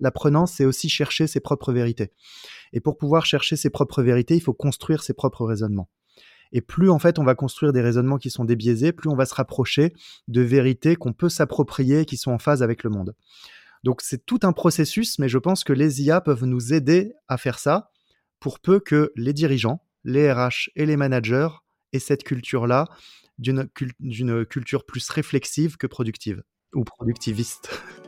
l'apprenant, c'est aussi chercher ses propres vérités. Et pour pouvoir chercher ses propres vérités, il faut construire ses propres raisonnements. Et plus en fait on va construire des raisonnements qui sont débiaisés, plus on va se rapprocher de vérités qu'on peut s'approprier, qui sont en phase avec le monde. Donc c'est tout un processus, mais je pense que les IA peuvent nous aider à faire ça, pour peu que les dirigeants, les RH et les managers aient cette culture-là d'une culture plus réflexive que productive ou productiviste.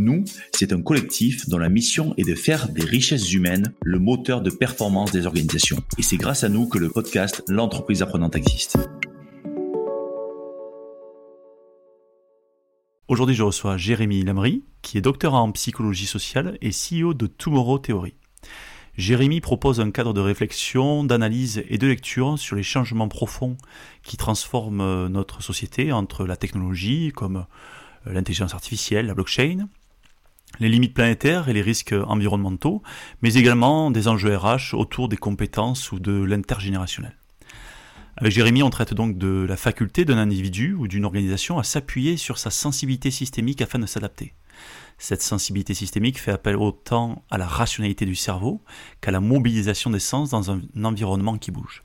Nous, c'est un collectif dont la mission est de faire des richesses humaines le moteur de performance des organisations. Et c'est grâce à nous que le podcast L'entreprise apprenante existe. Aujourd'hui, je reçois Jérémy Lamry, qui est docteur en psychologie sociale et CEO de Tomorrow Theory. Jérémy propose un cadre de réflexion, d'analyse et de lecture sur les changements profonds qui transforment notre société entre la technologie, comme l'intelligence artificielle, la blockchain, les limites planétaires et les risques environnementaux, mais également des enjeux RH autour des compétences ou de l'intergénérationnel. Avec Jérémy, on traite donc de la faculté d'un individu ou d'une organisation à s'appuyer sur sa sensibilité systémique afin de s'adapter. Cette sensibilité systémique fait appel autant à la rationalité du cerveau qu'à la mobilisation des sens dans un environnement qui bouge.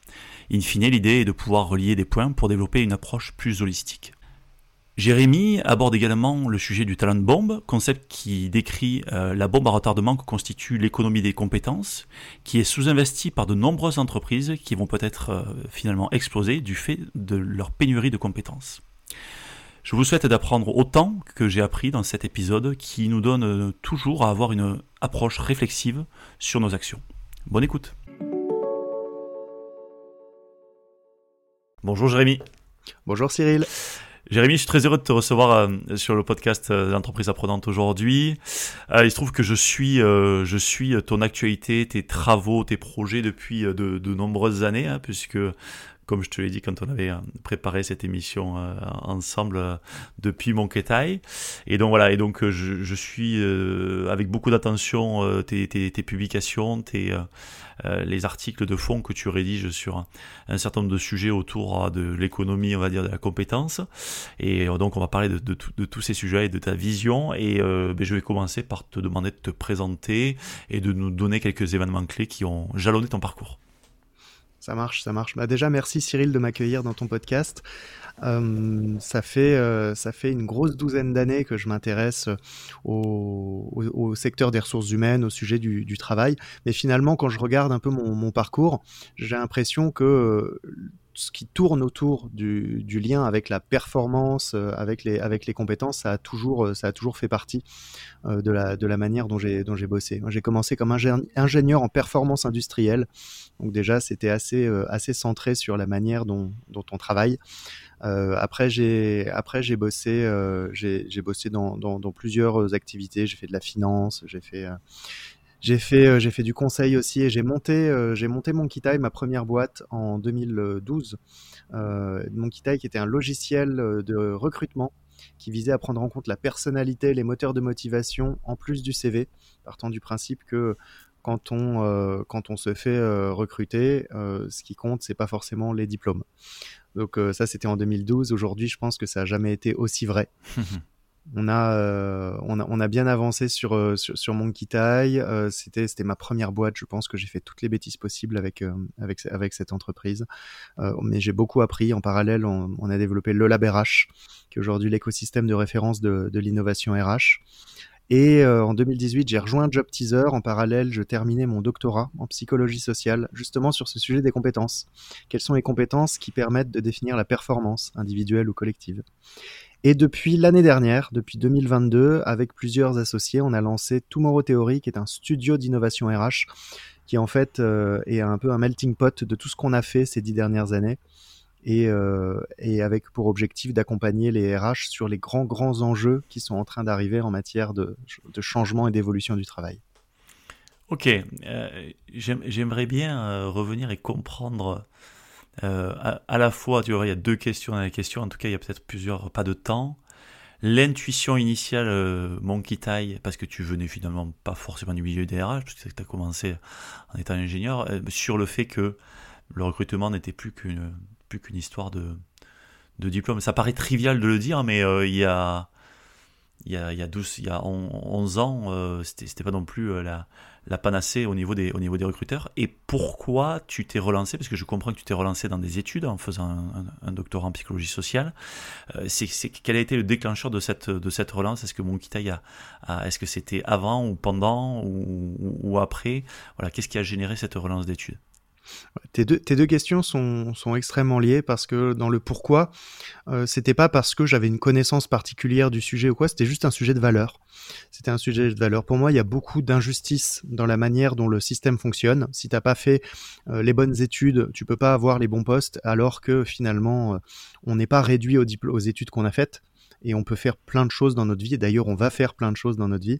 In fine, l'idée est de pouvoir relier des points pour développer une approche plus holistique. Jérémy aborde également le sujet du talent bombe, concept qui décrit euh, la bombe à retardement que constitue l'économie des compétences, qui est sous-investie par de nombreuses entreprises qui vont peut-être euh, finalement exploser du fait de leur pénurie de compétences. Je vous souhaite d'apprendre autant que j'ai appris dans cet épisode qui nous donne euh, toujours à avoir une approche réflexive sur nos actions. Bonne écoute. Bonjour Jérémy. Bonjour Cyril. Jérémy, je suis très heureux de te recevoir euh, sur le podcast euh, l'entreprise apprenante aujourd'hui. Euh, il se trouve que je suis, je suis ton actualité, tes travaux, tes projets depuis de, nombreuses années, hein, puisque comme je te l'ai dit quand on avait préparé cette émission ensemble depuis mon Ketai. Et donc voilà, et donc je, suis avec beaucoup d'attention tes, publications, tes, euh, les articles de fond que tu rédiges sur un, certain nombre de sujets autour euh, de l'économie, on va dire, de la compétence. Et euh, donc on va parler de, tous ces sujets et de ta vision. Et ben, je vais commencer par te demander de te présenter et de nous donner quelques événements clés qui ont jalonné ton parcours. Ça marche, ça marche. Bah déjà, merci Cyril de m'accueillir dans ton podcast. Euh, ça fait euh, ça fait une grosse douzaine d'années que je m'intéresse au, au, secteur des ressources humaines, au sujet du, travail. Mais finalement, quand je regarde un peu mon, parcours, j'ai l'impression que euh, ce qui tourne autour du, lien avec la performance, euh, avec les, compétences, ça a toujours, toujours fait partie euh, de, la, manière dont j'ai, bossé. J'ai commencé comme ingénieur en performance industrielle, donc déjà c'était assez, centré sur la manière dont, on travaille. Euh, après, j'ai bossé euh, dans, dans, plusieurs activités. J'ai fait de la finance, j'ai fait euh, j'ai fait j'ai fait du conseil aussi et j'ai monté j'ai monté Monkey ma première boîte en 2012. Monkey Time qui était un logiciel de recrutement qui visait à prendre en compte la personnalité, les moteurs de motivation en plus du CV, partant du principe que quand on, se fait recruter, ce qui compte, c'est pas forcément les diplômes. Donc euh, ça, c'était en 2012. Aujourd'hui, je pense que ça n'a jamais été aussi vrai. on, a, euh, a, bien avancé sur, euh, sur, sur Monkey c'était, c'était ma première boîte. Je pense que j'ai fait toutes les bêtises possibles avec, cette entreprise. mais j'ai beaucoup appris. En parallèle, on, a développé le Lab RH, qui est aujourd'hui l'écosystème de référence de, l'innovation RH. Et euh, en 2018, j'ai rejoint Job Teaser. En parallèle, je terminais mon doctorat en psychologie sociale, justement sur ce sujet des compétences. Quelles sont les compétences qui permettent de définir la performance individuelle ou collective? Et depuis l'année dernière, depuis 2022, avec plusieurs associés, on a lancé Tomorrow Theory, qui est un studio d'innovation RH, qui en fait euh, est un peu un melting pot de tout ce qu'on a fait ces dix dernières années et, et avec pour objectif d'accompagner les RH sur les grands grands enjeux qui sont en train d'arriver en matière de, de changement et d'évolution du travail. Ok, j'aimerais bien revenir et comprendre à, la fois, tu vois, il y a deux questions dans la question, en tout cas il y a peut-être plusieurs pas de temps l'intuition initiale euh, Monkey Tie, parce que tu venais finalement pas forcément du milieu des RH, parce que tu as commencé en étant ingénieur, euh, sur le fait que le recrutement n'était plus qu'une plus qu'une histoire de, de diplôme. Ça paraît trivial de le dire, mais euh, il y a il y a, il y a 12, il y a 11 ans, euh, c'était pas non plus la, la panacée au niveau des, recruteurs. Et pourquoi tu t'es relancé? Parce que je comprends que tu t'es relancé dans des études en faisant un, doctorat en psychologie sociale. Euh, c'est, quel a été le déclencheur de cette, relance? Est-ce que mon a est-ce que c'était avant ou pendant ou, ou après? Voilà, qu'est-ce qui a généré cette relance d'études? Tes deux, questions sont, extrêmement liées parce que dans le pourquoi, euh, c'était pas parce que j'avais une connaissance particulière du sujet ou quoi, c'était juste un sujet de valeur. C'était un sujet de valeur. Pour moi, il y a beaucoup d'injustices dans la manière dont le système fonctionne. Si t'as pas fait euh, les bonnes études, tu peux pas avoir les bons postes, alors que finalement, euh, on n'est pas réduit aux études qu'on a faites et on peut faire plein de choses dans notre vie. D'ailleurs, on va faire plein de choses dans notre vie.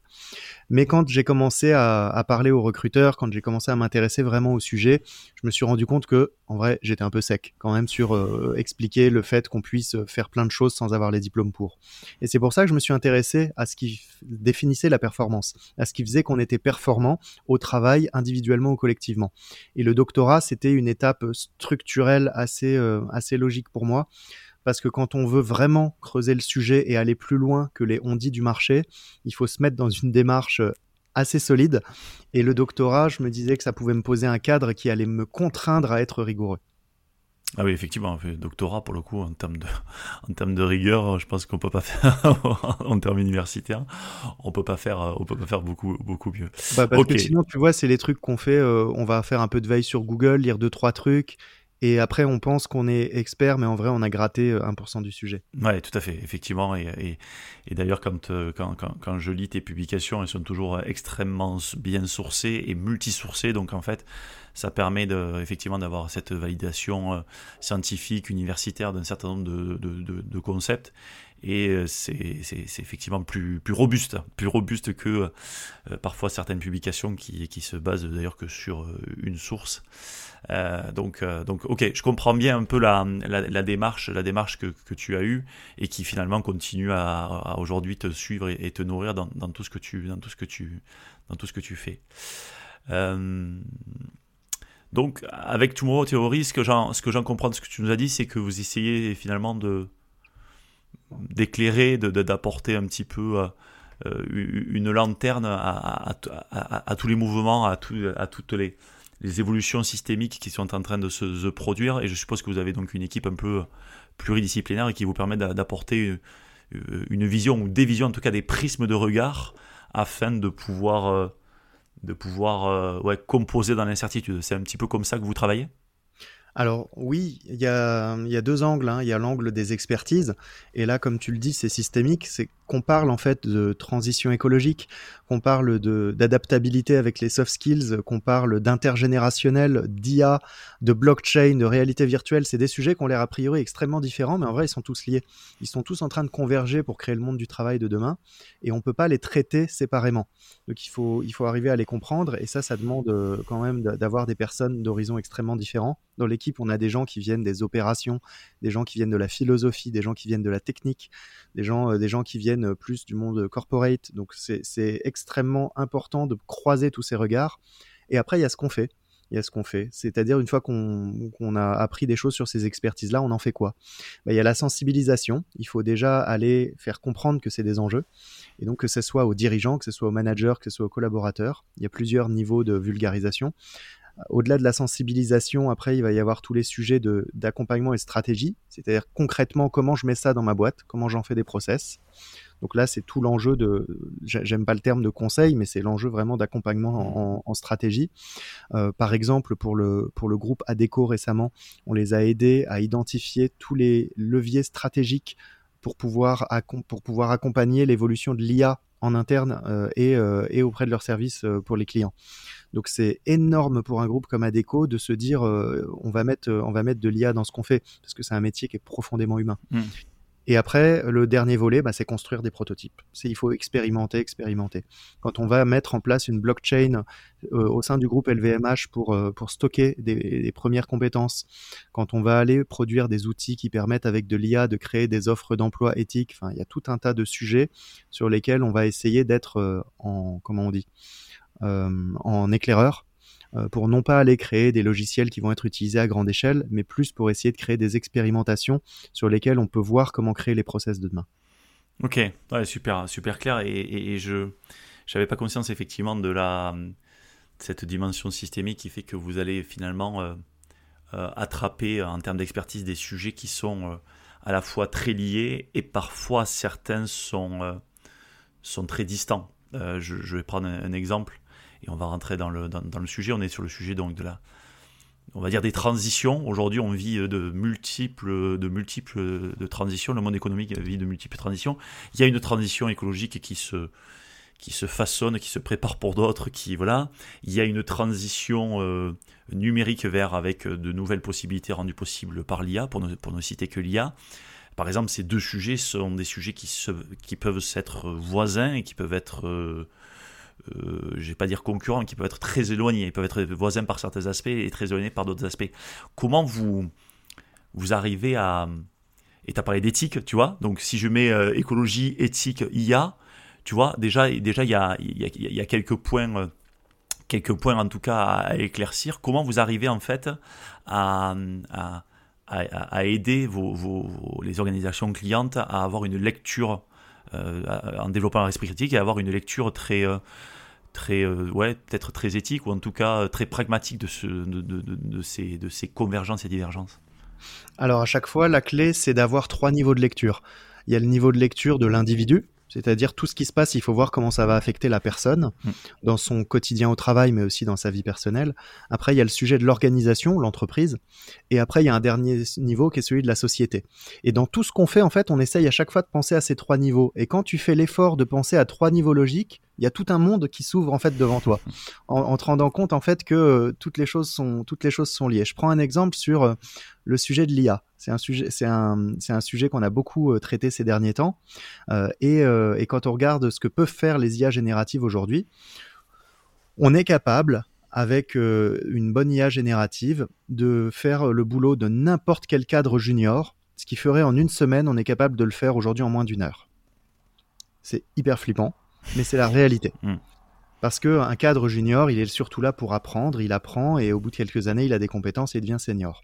Mais quand j'ai commencé à, parler aux recruteurs, quand j'ai commencé à m'intéresser vraiment au sujet, je me suis rendu compte que, en vrai, j'étais un peu sec quand même sur euh, expliquer le fait qu'on puisse faire plein de choses sans avoir les diplômes pour. Et c'est pour ça que je me suis intéressé à ce qui définissait la performance, à ce qui faisait qu'on était performant au travail, individuellement ou collectivement. Et le doctorat, c'était une étape structurelle assez, euh, assez logique pour moi parce que quand on veut vraiment creuser le sujet et aller plus loin que les on-dit du marché, il faut se mettre dans une démarche euh, assez solide. Et le doctorat, je me disais que ça pouvait me poser un cadre qui allait me contraindre à être rigoureux. Ah oui, effectivement, le doctorat, pour le coup, en termes de, en termes de rigueur, je pense qu'on peut pas faire, en termes universitaires, on peut pas faire, on peut pas faire beaucoup, beaucoup mieux. Bah parce que sinon, tu vois, c'est les trucs qu'on fait, euh, on va faire un peu de veille sur Google, lire deux, trois trucs, et après, on pense qu'on est expert, mais en vrai, on a gratté 1% euh, du sujet. Oui, tout à fait, effectivement. Et, d'ailleurs, euh, quand, quand, je lis tes publications, elles sont toujours extrêmement bien sourcées et multisourcées. Donc, en fait, ça permet de, effectivement d'avoir cette validation euh, scientifique, universitaire d'un certain nombre de, de, concepts. Et c'est effectivement plus, plus robuste, plus robuste que parfois certaines publications qui, qui se basent d'ailleurs que sur une source. Euh, donc, euh, donc, ok, je comprends bien un peu la, démarche, la démarche que, tu as eue et qui finalement continue à, aujourd'hui te suivre et, te nourrir dans, tout ce que tu, dans tout ce que tu, dans tout ce que tu fais. Euh, donc, avec Tomorrow Theory, ce que j'en, comprends de ce que tu nous as dit, c'est que vous essayez finalement d'éclairer, d'apporter un petit peu une lanterne à, tous les mouvements, à toutes les, les évolutions systémiques qui sont en train de se, produire. Et je suppose que vous avez donc une équipe un peu pluridisciplinaire et qui vous permet d'apporter euh, une vision ou des visions, en tout cas des prismes de regard, afin de pouvoir, euh, de pouvoir euh, composer dans l'incertitude. C'est un petit peu comme ça que vous travaillez? Alors oui, il y a, y a, deux angles. Hein. Il y a l'angle des expertises, et là, comme tu le dis, c'est systémique. C'est qu'on parle en fait de transition écologique, qu'on parle d'adaptabilité avec les soft skills, qu'on parle d'intergénérationnel, d'IA, de blockchain, de réalité virtuelle. C'est des sujets qui ont l'air a priori extrêmement différents, mais en vrai, ils sont tous liés. Ils sont tous en train de converger pour créer le monde du travail de demain, et on peut pas les traiter séparément. Donc il faut, il faut arriver à les comprendre, et ça, ça demande euh, quand même d'avoir des personnes d'horizons extrêmement différents. Dans l'équipe, on a des gens qui viennent des opérations, des gens qui viennent de la philosophie, des gens qui viennent de la technique, des gens, euh, des gens qui viennent plus du monde corporate. Donc c'est extrêmement important de croiser tous ces regards. Et après, il y a ce qu'on fait. Il y a ce qu'on fait. C'est-à-dire, une fois qu'on a appris des choses sur ces expertises-là, on en fait quoi? Bah, Il y a la sensibilisation. Il faut déjà aller faire comprendre que c'est des enjeux. Et donc, que ce soit aux dirigeants, que ce soit aux managers, que ce soit aux collaborateurs. Il y a plusieurs niveaux de vulgarisation. Au-delà de la sensibilisation, après, il va y avoir tous les sujets d'accompagnement et stratégie, c'est-à-dire concrètement comment je mets ça dans ma boîte, comment j'en fais des process? Donc là, c'est tout l'enjeu de, j'aime pas le terme de conseil, mais c'est l'enjeu vraiment d'accompagnement en, stratégie. Euh, par exemple, pour le, pour le groupe ADECO récemment, on les a aidés à identifier tous les leviers stratégiques pour pouvoir, pour pouvoir accompagner l'évolution de l'IA en interne euh, et, euh, et, auprès de leurs services pour les clients. Donc c'est énorme pour un groupe comme Adeco de se dire on va mettre on va mettre de l'IA dans ce qu'on fait parce que c'est un métier qui est profondément humain. Mmh. Et après, le dernier volet, bah, c'est construire des prototypes. C'est il faut expérimenter, expérimenter. Quand on va mettre en place une blockchain euh, au sein du groupe LVMH pour, euh, pour stocker des, premières compétences, quand on va aller produire des outils qui permettent avec de l'IA de créer des offres d'emploi éthiques, enfin, il y a tout un tas de sujets sur lesquels on va essayer d'être euh, en, comment on dit, en éclaireur euh, pour non pas aller créer des logiciels qui vont être utilisés à grande échelle, mais plus pour essayer de créer des expérimentations sur lesquelles on peut voir comment créer les process de demain. Ok, super, super clair. Et, je n'avais pas conscience effectivement de la cette dimension systémique qui fait que vous allez finalement euh, euh, attraper en termes d'expertise des sujets qui sont à la fois très liés et parfois certains sont, sont très distants. Je, vais prendre un exemple on va rentrer dans le, dans, le sujet. On est sur le sujet donc de la, on va dire des transitions. Aujourd'hui, on vit de multiples, de multiples de transitions. Le monde économique vit de multiples transitions. Il y a une transition écologique qui se, qui se façonne, qui se prépare pour d'autres, qui voilà. Il y a une transition euh, numérique vers avec de nouvelles possibilités rendues possibles par l'IA, pour ne, pour ne citer que l'IA. Par exemple, ces deux sujets sont des sujets qui, se, qui peuvent être voisins et qui peuvent être euh, euh, je vais pas dire concurrents, qui peuvent être très éloignés, ils peuvent être voisins par certains aspects et très éloignés par d'autres aspects. Comment vous, vous arrivez à... Et tu as parlé d'éthique, tu vois, donc si je mets euh, écologie, éthique, IA, tu vois, déjà il y, a, y, y a quelques points... Euh, quelques points en tout cas à, éclaircir. Comment vous arrivez en fait à, à, aider vos, les organisations clientes à avoir une lecture en développant un esprit critique et avoir une lecture très très, euh, ouais, peut-être très éthique ou en tout cas euh, très pragmatique de, ce, de, de, de, ces, de ces convergences et divergences Alors à chaque fois, la clé, c'est d'avoir trois niveaux de lecture. Il y a le niveau de lecture de l'individu, c'est-à-dire tout ce qui se passe, il faut voir comment ça va affecter la personne mm. dans son quotidien au travail, mais aussi dans sa vie personnelle. Après, il y a le sujet de l'organisation, l'entreprise. Et après, il y a un dernier niveau qui est celui de la société. Et dans tout ce qu'on fait, en fait, on essaye à chaque fois de penser à ces trois niveaux. Et quand tu fais l'effort de penser à trois niveaux logiques, il y a tout un monde qui s'ouvre en fait devant toi, en, te rendant compte en fait que euh, toutes les choses sont toutes les choses sont liées. Je prends un exemple sur euh, le sujet de l'IA. C'est un sujet qu'on a beaucoup euh, traité ces derniers temps. et, et quand on regarde ce que peuvent faire les IA génératives aujourd'hui, on est capable avec une bonne IA générative de faire le boulot de n'importe quel cadre junior. Ce qui ferait en une semaine, on est capable de le faire aujourd'hui en moins d'une heure. C'est hyper flippant mais c'est la réalité. Parce qu'un cadre junior, il est surtout là pour apprendre, il apprend et au bout de quelques années, il a des compétences et il devient senior.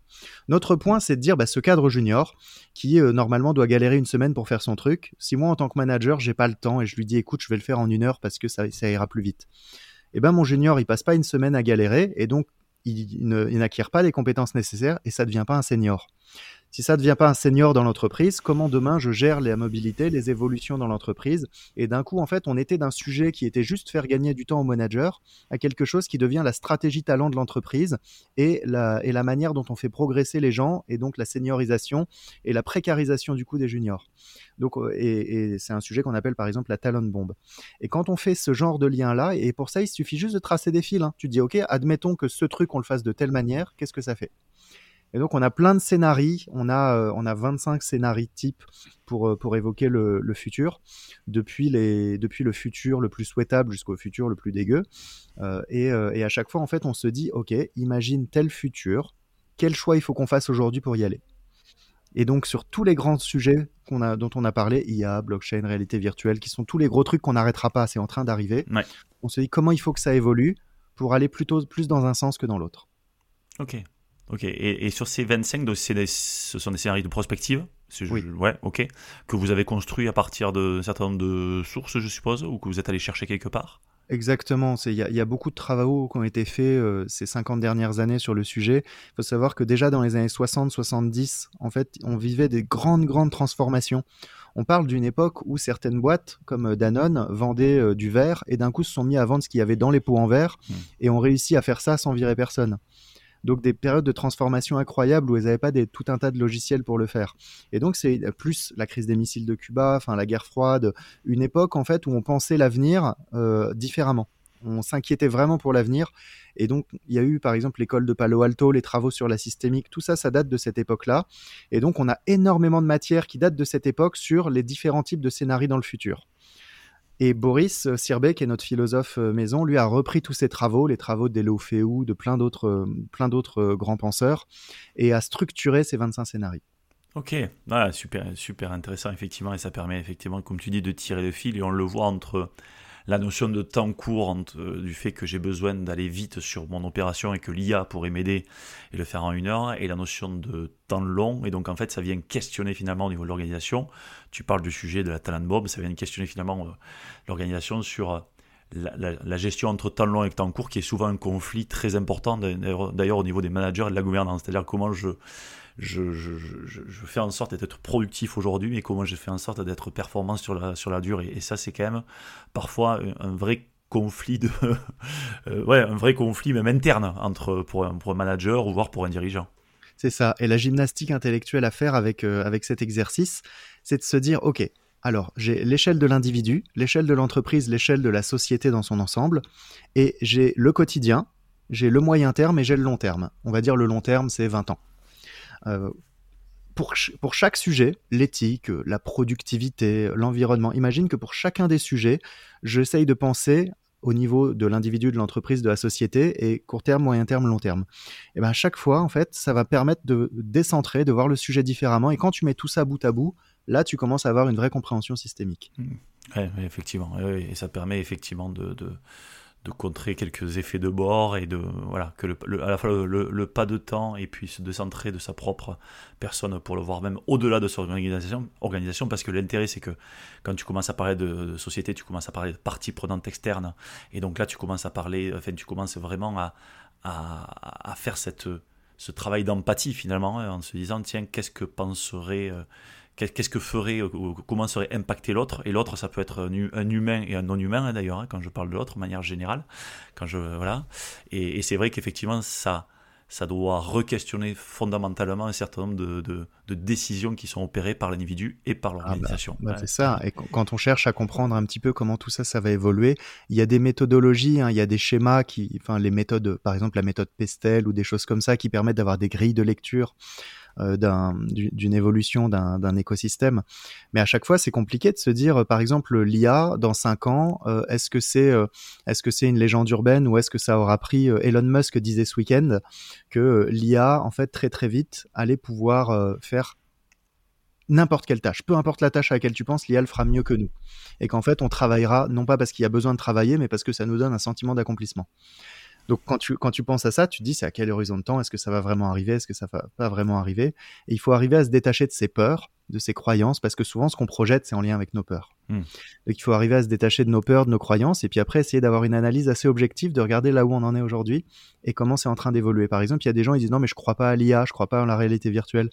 Notre point, c'est de dire, bah, ce cadre junior, qui euh, normalement doit galérer une semaine pour faire son truc, si moi en tant que manager, j'ai pas le temps et je lui dis, écoute, je vais le faire en une heure parce que ça, ira plus vite. Eh ben mon junior, il passe pas une semaine à galérer et donc il, n'acquiert pas les compétences nécessaires et ça devient pas un senior. Si ça ne devient pas un senior dans l'entreprise, comment demain je gère la mobilité, les évolutions dans l'entreprise? Et d'un coup, en fait, on était d'un sujet qui était juste faire gagner du temps au manager à quelque chose qui devient la stratégie talent de l'entreprise et la, manière dont on fait progresser les gens et donc la seniorisation et la précarisation du coup des juniors. Donc, euh, et, c'est un sujet qu'on appelle par exemple la talent bombe. Et quand on fait ce genre de lien-là, et pour ça, il suffit juste de tracer des fils. Hein. Tu dis, OK, admettons que ce truc, on le fasse de telle manière, qu'est-ce que ça fait? Et donc on a plein de scénarios, on a euh, on a 25 scénarios types pour euh, pour évoquer le, le, futur, depuis les depuis le futur le plus souhaitable jusqu'au futur le plus dégueu. Euh, et, et à chaque fois en fait on se dit ok imagine tel futur, quel choix il faut qu'on fasse aujourd'hui pour y aller? Et donc sur tous les grands sujets qu'on a, dont on a parlé, IA, blockchain, réalité virtuelle, qui sont tous les gros trucs qu'on n'arrêtera pas, c'est en train d'arriver. Ouais. On se dit comment il faut que ça évolue pour aller plutôt plus dans un sens que dans l'autre? Ok, Ok, et, sur ces 25, donc ce sont des scénarios de prospective oui. Ouais, ok. Que vous avez construit à partir d'un certain nombre de sources, je suppose, ou que vous êtes allé chercher quelque part? Exactement, il y, a beaucoup de travaux qui ont été faits euh, ces 50 dernières années sur le sujet. Il faut savoir que déjà dans les années 60-70, en fait, on vivait des grandes, grandes transformations. On parle d'une époque où certaines boîtes, comme Danone, vendaient euh, du verre et d'un coup se sont mis à vendre ce qu'il y avait dans les pots en verre hmm. et ont réussi à faire ça sans virer personne. Donc des périodes de transformation incroyables où ils n'avaient pas des, tout un tas de logiciels pour le faire. Et donc c'est plus la crise des missiles de Cuba, enfin la guerre froide, une époque en fait où on pensait l'avenir euh, différemment. on s'inquiétait vraiment pour l'avenir. Et donc, il y a eu par exemple l'école de Palo Alto, les travaux sur la systémique, tout ça, ça date de cette époque-là. Et donc, on a énormément de matière qui date de cette époque sur les différents types de scénarios dans le futur. Et Boris Sirbet, qui est notre philosophe euh, maison, lui a repris tous ces travaux, les travaux d'Elo Féou, de plein d'autres, euh, plein d'autres euh, grands penseurs, et a structuré ces 25 scénarios. Ok, super, super intéressant effectivement, et ça permet effectivement, comme tu dis, de tirer le fil, et on le voit entre la notion de temps court euh, du fait que j'ai besoin d'aller vite sur mon opération et que l'IA pourrait m'aider et le faire en une heure, et la notion de temps long. Et donc en fait, ça vient questionner finalement au niveau de l'organisation. Tu parles du sujet de la talent bomb, ça vient questionner finalement euh, l'organisation sur euh, la, gestion entre temps long et temps court, qui est souvent un conflit très important d'ailleurs au niveau des managers et de la gouvernance. C'est-à-dire comment je je, fais en sorte d'être productif aujourd'hui, mais comment je fais en sorte d'être performant sur la, sur la durée. Et ça, c'est quand même parfois un, vrai conflit euh, ouais un vrai conflit même interne entre pour un, pour un manager ou voire pour un dirigeant. C'est ça. Et la gymnastique intellectuelle à faire avec euh, avec cet exercice c'est de se dire ok alors j'ai l'échelle de l'individu l'échelle de l'entreprise l'échelle de la société dans son ensemble et j'ai le quotidien j'ai le moyen terme et j'ai le long terme. On va dire le long terme c'est 20 ans euh, pour, chaque sujet, l'éthique, la productivité, l'environnement, imagine que pour chacun des sujets, j'essaye de penser au niveau de l'individu, de l'entreprise, de la société, et court terme, moyen terme, long terme. Et ben à chaque fois, en fait, ça va permettre de décentrer, de voir le sujet différemment. Et quand tu mets tout ça bout à bout, là, tu commences à avoir une vraie compréhension systémique. Mmh. Oui, effectivement. Et ça permet effectivement de de contrer quelques effets de bord et de voilà que le, pas de temps et puis se décentrer de sa propre personne pour le voir même au-delà de son organisation, parce que l'intérêt c'est que quand tu commences à parler de, société tu commences à parler de parties prenantes externes. Et donc là tu commences à parler enfin tu commences vraiment à, faire ce travail d'empathie finalement en se disant tiens qu'est-ce que penserait euh, qu'est-ce que ferait, comment serait impacté l'autre? Et l'autre, ça peut être un, humain et un non-humain, hein, d'ailleurs, hein, quand je parle de l'autre, de manière générale. Quand je, voilà. Et, c'est vrai qu'effectivement, ça, ça doit re-questionner fondamentalement un certain nombre de, de, décisions qui sont opérées par l'individu et par ah bah, l'organisation. Bah, c'est ça. Et quand on cherche à comprendre un petit peu comment tout ça, ça va évoluer, il y a des méthodologies, hein, il y a des schémas qui, enfin, les méthodes, par exemple, la méthode Pestel ou des choses comme ça qui permettent d'avoir des grilles de lecture euh, d'une évolution d'un écosystème. Mais à chaque fois, c'est compliqué de se dire, euh, par exemple, l'IA dans 5 ans, euh, est-ce que c'est est-ce que c'est une légende urbaine ou est-ce que ça aura pris Elon Musk disait ce week-end que l'IA, en fait, très très vite, allait pouvoir faire n'importe quelle tâche, peu importe la tâche à laquelle tu penses, l'IA le fera mieux que nous. Et qu'en fait, on travaillera non pas parce qu'il y a besoin de travailler, mais parce que ça nous donne un sentiment d'accomplissement. Donc quand tu, quand tu penses à ça, tu te dis c'est à quel horizon de temps? Est-ce que ça va vraiment arriver? Est-ce que ça va pas vraiment arriver? Et il faut arriver à se détacher de ses peurs, de ses croyances, parce que souvent ce qu'on projette, c'est en lien avec nos peurs. Hmm. Donc il faut arriver à se détacher de nos peurs, de nos croyances, et puis après essayer d'avoir une analyse assez objective, de regarder là où on en est aujourd'hui et comment c'est en train d'évoluer. Par exemple, il y a des gens qui disent non mais je crois pas à l'IA, je crois pas en la réalité virtuelle.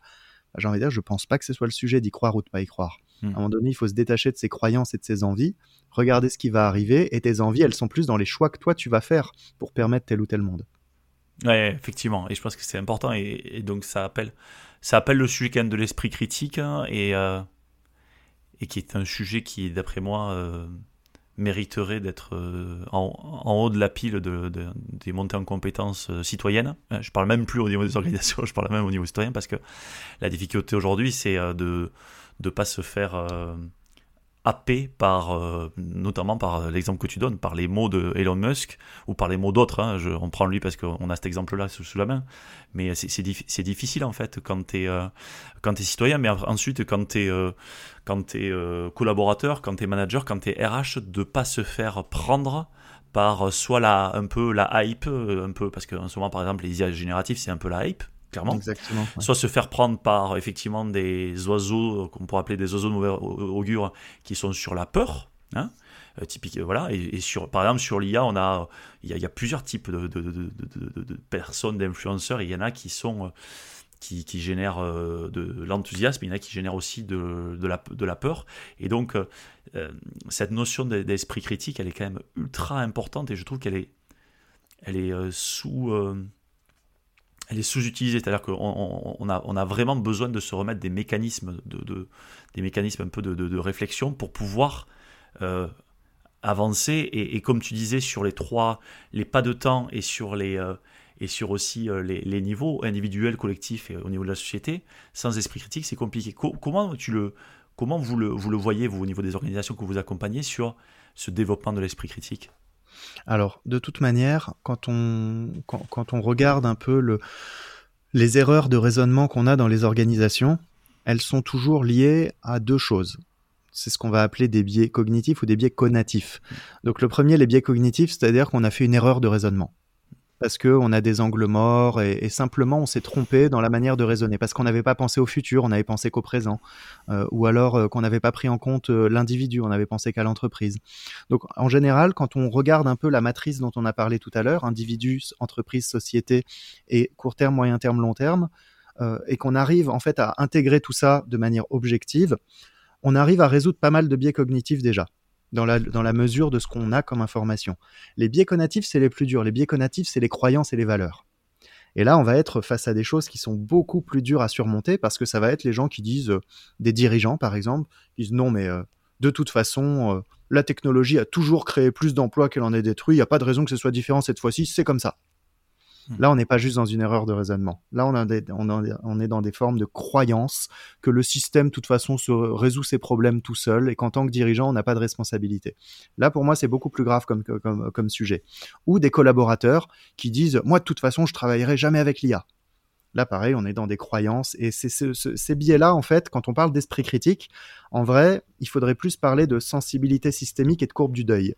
J'ai envie de dire, je pense pas que ce soit le sujet d'y croire ou de pas y croire. Hmm. À un moment donné, il faut se détacher de ses croyances et de ses envies, regarder ce qui va arriver, et tes envies, elles sont plus dans les choix que toi tu vas faire pour permettre tel ou tel monde. Ouais, effectivement, et je pense que c'est important, et, donc ça appelle, ça appelle le sujet quand même de l'esprit critique, hein, et, euh, et qui est un sujet qui, d'après moi, euh, mériterait d'être euh, en, haut de la pile de, des montées en compétences citoyennes. Je parle même plus au niveau des organisations, je parle même au niveau citoyen, parce que la difficulté aujourd'hui, c'est de ne pas se faire happé par, euh, notamment par l'exemple que tu donnes, par les mots de Elon Musk ou par les mots d'autres. Hein, on prend lui parce qu'on a cet exemple-là sous, la main. Mais c'est difficile en fait quand tu es, euh, citoyen, mais ensuite quand tu es, euh, quand es collaborateur, quand tu es manager, quand tu es RH, de pas se faire prendre par soit la, un peu la hype, un peu, parce qu'en ce moment par exemple les IA génératifs c'est un peu la hype, clairement. Exactement. Soit se faire prendre par effectivement des oiseaux qu'on pourrait appeler des oiseaux de mauvais augure qui sont sur la peur. Hein euh, typique, voilà. Et, sur, par exemple, sur l'IA, on a, il y, a plusieurs types de, de, de, de personnes, d'influenceurs. Il y en a qui sont euh, qui, qui, génèrent euh, de l'enthousiasme, il y en a qui génèrent aussi de, de, la, de la peur. Et donc, cette notion d'esprit critique, elle est quand même ultra importante et je trouve qu'elle est, elle est sous elle est sous-utilisée, c'est-à-dire qu'on on, a, vraiment besoin de se remettre des mécanismes, de, un peu de, réflexion pour pouvoir euh, avancer. Et, comme tu disais, sur les trois, les pas de temps et sur les euh, et sur aussi euh, les, niveaux individuels, collectifs et au niveau de la société, sans esprit critique, c'est compliqué. comment tu comment vous le vous le voyez vous au niveau des organisations que vous accompagnez sur ce développement de l'esprit critique? Alors, de toute manière, quand on regarde un peu le les erreurs de raisonnement qu'on a dans les organisations, elles sont toujours liées à deux choses c'est ce qu'on va appeler des biais cognitifs ou des biais conatifs. Donc le premier, les biais cognitifs, c'est-à-dire qu'on a fait une erreur de raisonnement. Parce qu'on a des angles morts et, simplement on s'est trompé dans la manière de raisonner. Parce qu'on n'avait pas pensé au futur, on n'avait pensé qu'au présent. Euh, ou alors euh, qu'on n'avait pas pris en compte euh, l'individu, on n'avait pensé qu'à l'entreprise. Donc en général, quand on regarde un peu la matrice dont on a parlé tout à l'heure, individu, entreprise, société et court terme, moyen terme, long terme, et qu'on arrive en fait à intégrer tout ça de manière objective, on arrive à résoudre pas mal de biais cognitifs déjà, dans la, mesure de ce qu'on a comme information. Les biais cognitifs, c'est les plus durs. Les biais cognitifs, c'est les croyances et les valeurs. Et là, on va être face à des choses qui sont beaucoup plus dures à surmonter parce que ça va être les gens qui disent, euh, des dirigeants par exemple, qui disent non, mais euh, de toute façon, euh, la technologie a toujours créé plus d'emplois qu'elle en est détruit, il n'y a pas de raison que ce soit différent cette fois-ci, c'est comme ça. Là, on n'est pas juste dans une erreur de raisonnement. Là, on, est dans des formes de croyances que le système, de toute façon, se résout ses problèmes tout seul et qu'en tant que dirigeant, on n'a pas de responsabilité. Là, pour moi, c'est beaucoup plus grave comme, comme, comme sujet. Ou des collaborateurs qui disent, moi, de toute façon, je travaillerai jamais avec l'IA. Là, pareil, on est dans des croyances. Et c'est ces biais-là, en fait, quand on parle d'esprit critique, en vrai, il faudrait plus parler de sensibilité systémique et de courbe du deuil.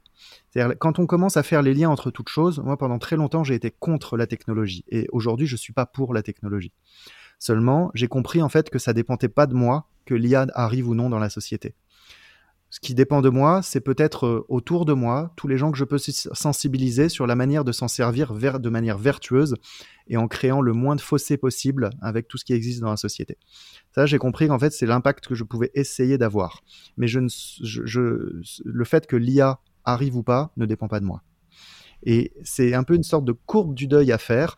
C'est-à-dire, quand on commence à faire les liens entre toutes choses, moi, pendant très longtemps, j'ai été contre la technologie. Et aujourd'hui, je ne suis pas pour la technologie. Seulement, j'ai compris, en fait, que ça dépendait pas de moi que l'IA arrive ou non dans la société. Ce qui dépend de moi, c'est peut-être euh, autour de moi, tous les gens que je peux sensibiliser sur la manière de s'en servir de manière vertueuse et en créant le moins de fossés possible avec tout ce qui existe dans la société. Ça, j'ai compris qu'en fait, c'est l'impact que je pouvais essayer d'avoir. Mais je le fait que l'IA arrive ou pas ne dépend pas de moi. Et c'est un peu une sorte de courbe du deuil à faire.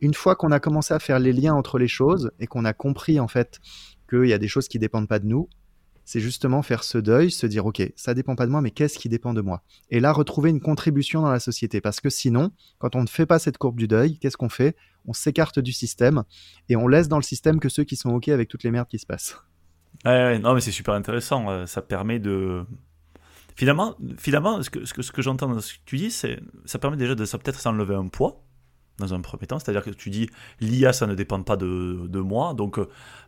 Une fois qu'on a commencé à faire les liens entre les choses et qu'on a compris en fait qu'il y a des choses qui dépendent pas de nous, c'est justement faire ce deuil, se dire ok, ça dépend pas de moi, mais qu'est-ce qui dépend de moi? Et là, retrouver une contribution dans la société, parce que sinon, quand on ne fait pas cette courbe du deuil, qu'est-ce qu'on fait? On s'écarte du système et on laisse dans le système que ceux qui sont ok avec toutes les merdes qui se passent. Ouais, non, mais c'est super intéressant. Euh, ça permet de finalement, finalement, ce que, ce que, j'entends dans ce que tu dis, c'est ça permet déjà de ça peut-être s'enlever un poids dans un premier temps, c'est-à-dire que tu dis l'IA ça ne dépend pas de, de moi, donc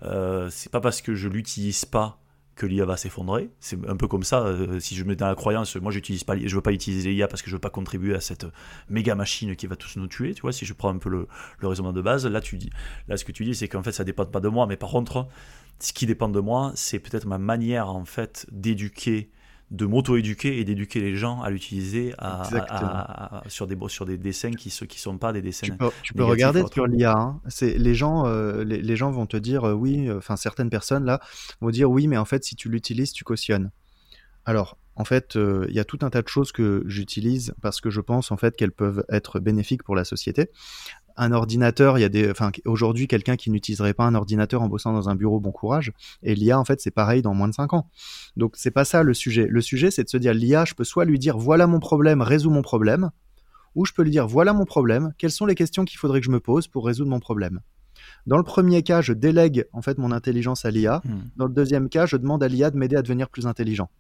euh, c'est pas parce que je l'utilise pas que l'IA va s'effondrer. C'est un peu comme ça. Euh, si je mets dans la croyance, moi j'utilise pas, je veux pas utiliser l'IA parce que je veux pas contribuer à cette méga machine qui va tous nous tuer. Tu vois, si je prends un peu le, le raisonnement de base, là tu dis, là ce que tu dis, c'est qu'en fait ça dépend pas de moi, mais par contre, ce qui dépend de moi, c'est peut-être ma manière en fait d'éduquer de m'auto-éduquer et d'éduquer les gens à l'utiliser sur, des, sur des dessins qui ne qui sont pas des dessins. Tu peux, regarder sur l'IA. Hein. Les, gens, euh, les, gens vont te dire euh, oui, enfin certaines personnes là vont dire oui, mais en fait si tu l'utilises, tu cautionnes. Alors, en fait, euh, il y a tout un tas de choses que j'utilise parce que je pense en fait qu'elles peuvent être bénéfiques pour la société un ordinateur, il y a des, enfin, aujourd'hui, quelqu'un qui n'utiliserait pas un ordinateur en bossant dans un bureau, bon courage. Et l'IA, en fait, c'est pareil dans moins de 5 ans. Donc, c'est pas ça le sujet. Le sujet, c'est de se dire, l'IA, je peux soit lui dire, voilà mon problème, résous mon problème, ou je peux lui dire, voilà mon problème, quelles sont les questions qu'il faudrait que je me pose pour résoudre mon problème. Dans le premier cas, je délègue en fait mon intelligence à l'IA. Hmm. Dans le deuxième cas, je demande à l'IA de m'aider à devenir plus intelligent.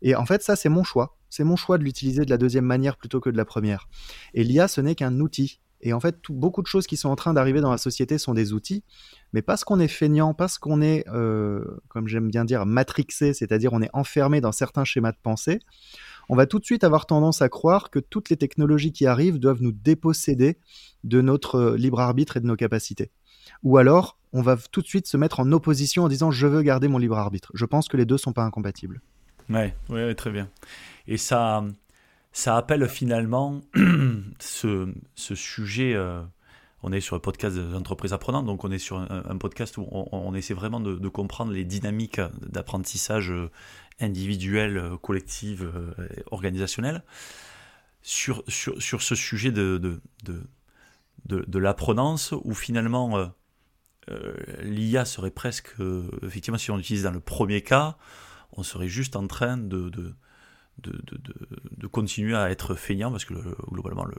Et en fait, ça, c'est mon choix. C'est mon choix de l'utiliser de la deuxième manière plutôt que de la première. Et l'IA, ce n'est qu'un outil. Et en fait, beaucoup de choses qui sont en train d'arriver dans la société sont des outils, mais parce qu'on est feignant, parce qu'on est, euh, comme j'aime bien dire, matrixé, c'est-à-dire on est enfermé dans certains schémas de pensée, on va tout de suite avoir tendance à croire que toutes les technologies qui arrivent doivent nous déposséder de notre euh, libre arbitre et de nos capacités. Ou alors, on va tout de suite se mettre en opposition en disant je veux garder mon libre arbitre. Je pense que les deux sont pas incompatibles. Ouais, ouais, très bien. Et ça, ça appelle finalement ce, sujet. Euh, on est sur le podcast des entreprises apprenantes, donc on est sur un, podcast où on, essaie vraiment de, comprendre les dynamiques d'apprentissage euh, individuel, euh, collectif, organisationnel. Sur, sur, ce sujet de, de, de, l'apprenance, où finalement l'IA serait presque, effectivement, si on l'utilise dans le premier cas, on serait juste en train de, continuer à être feignant, parce que globalement, le,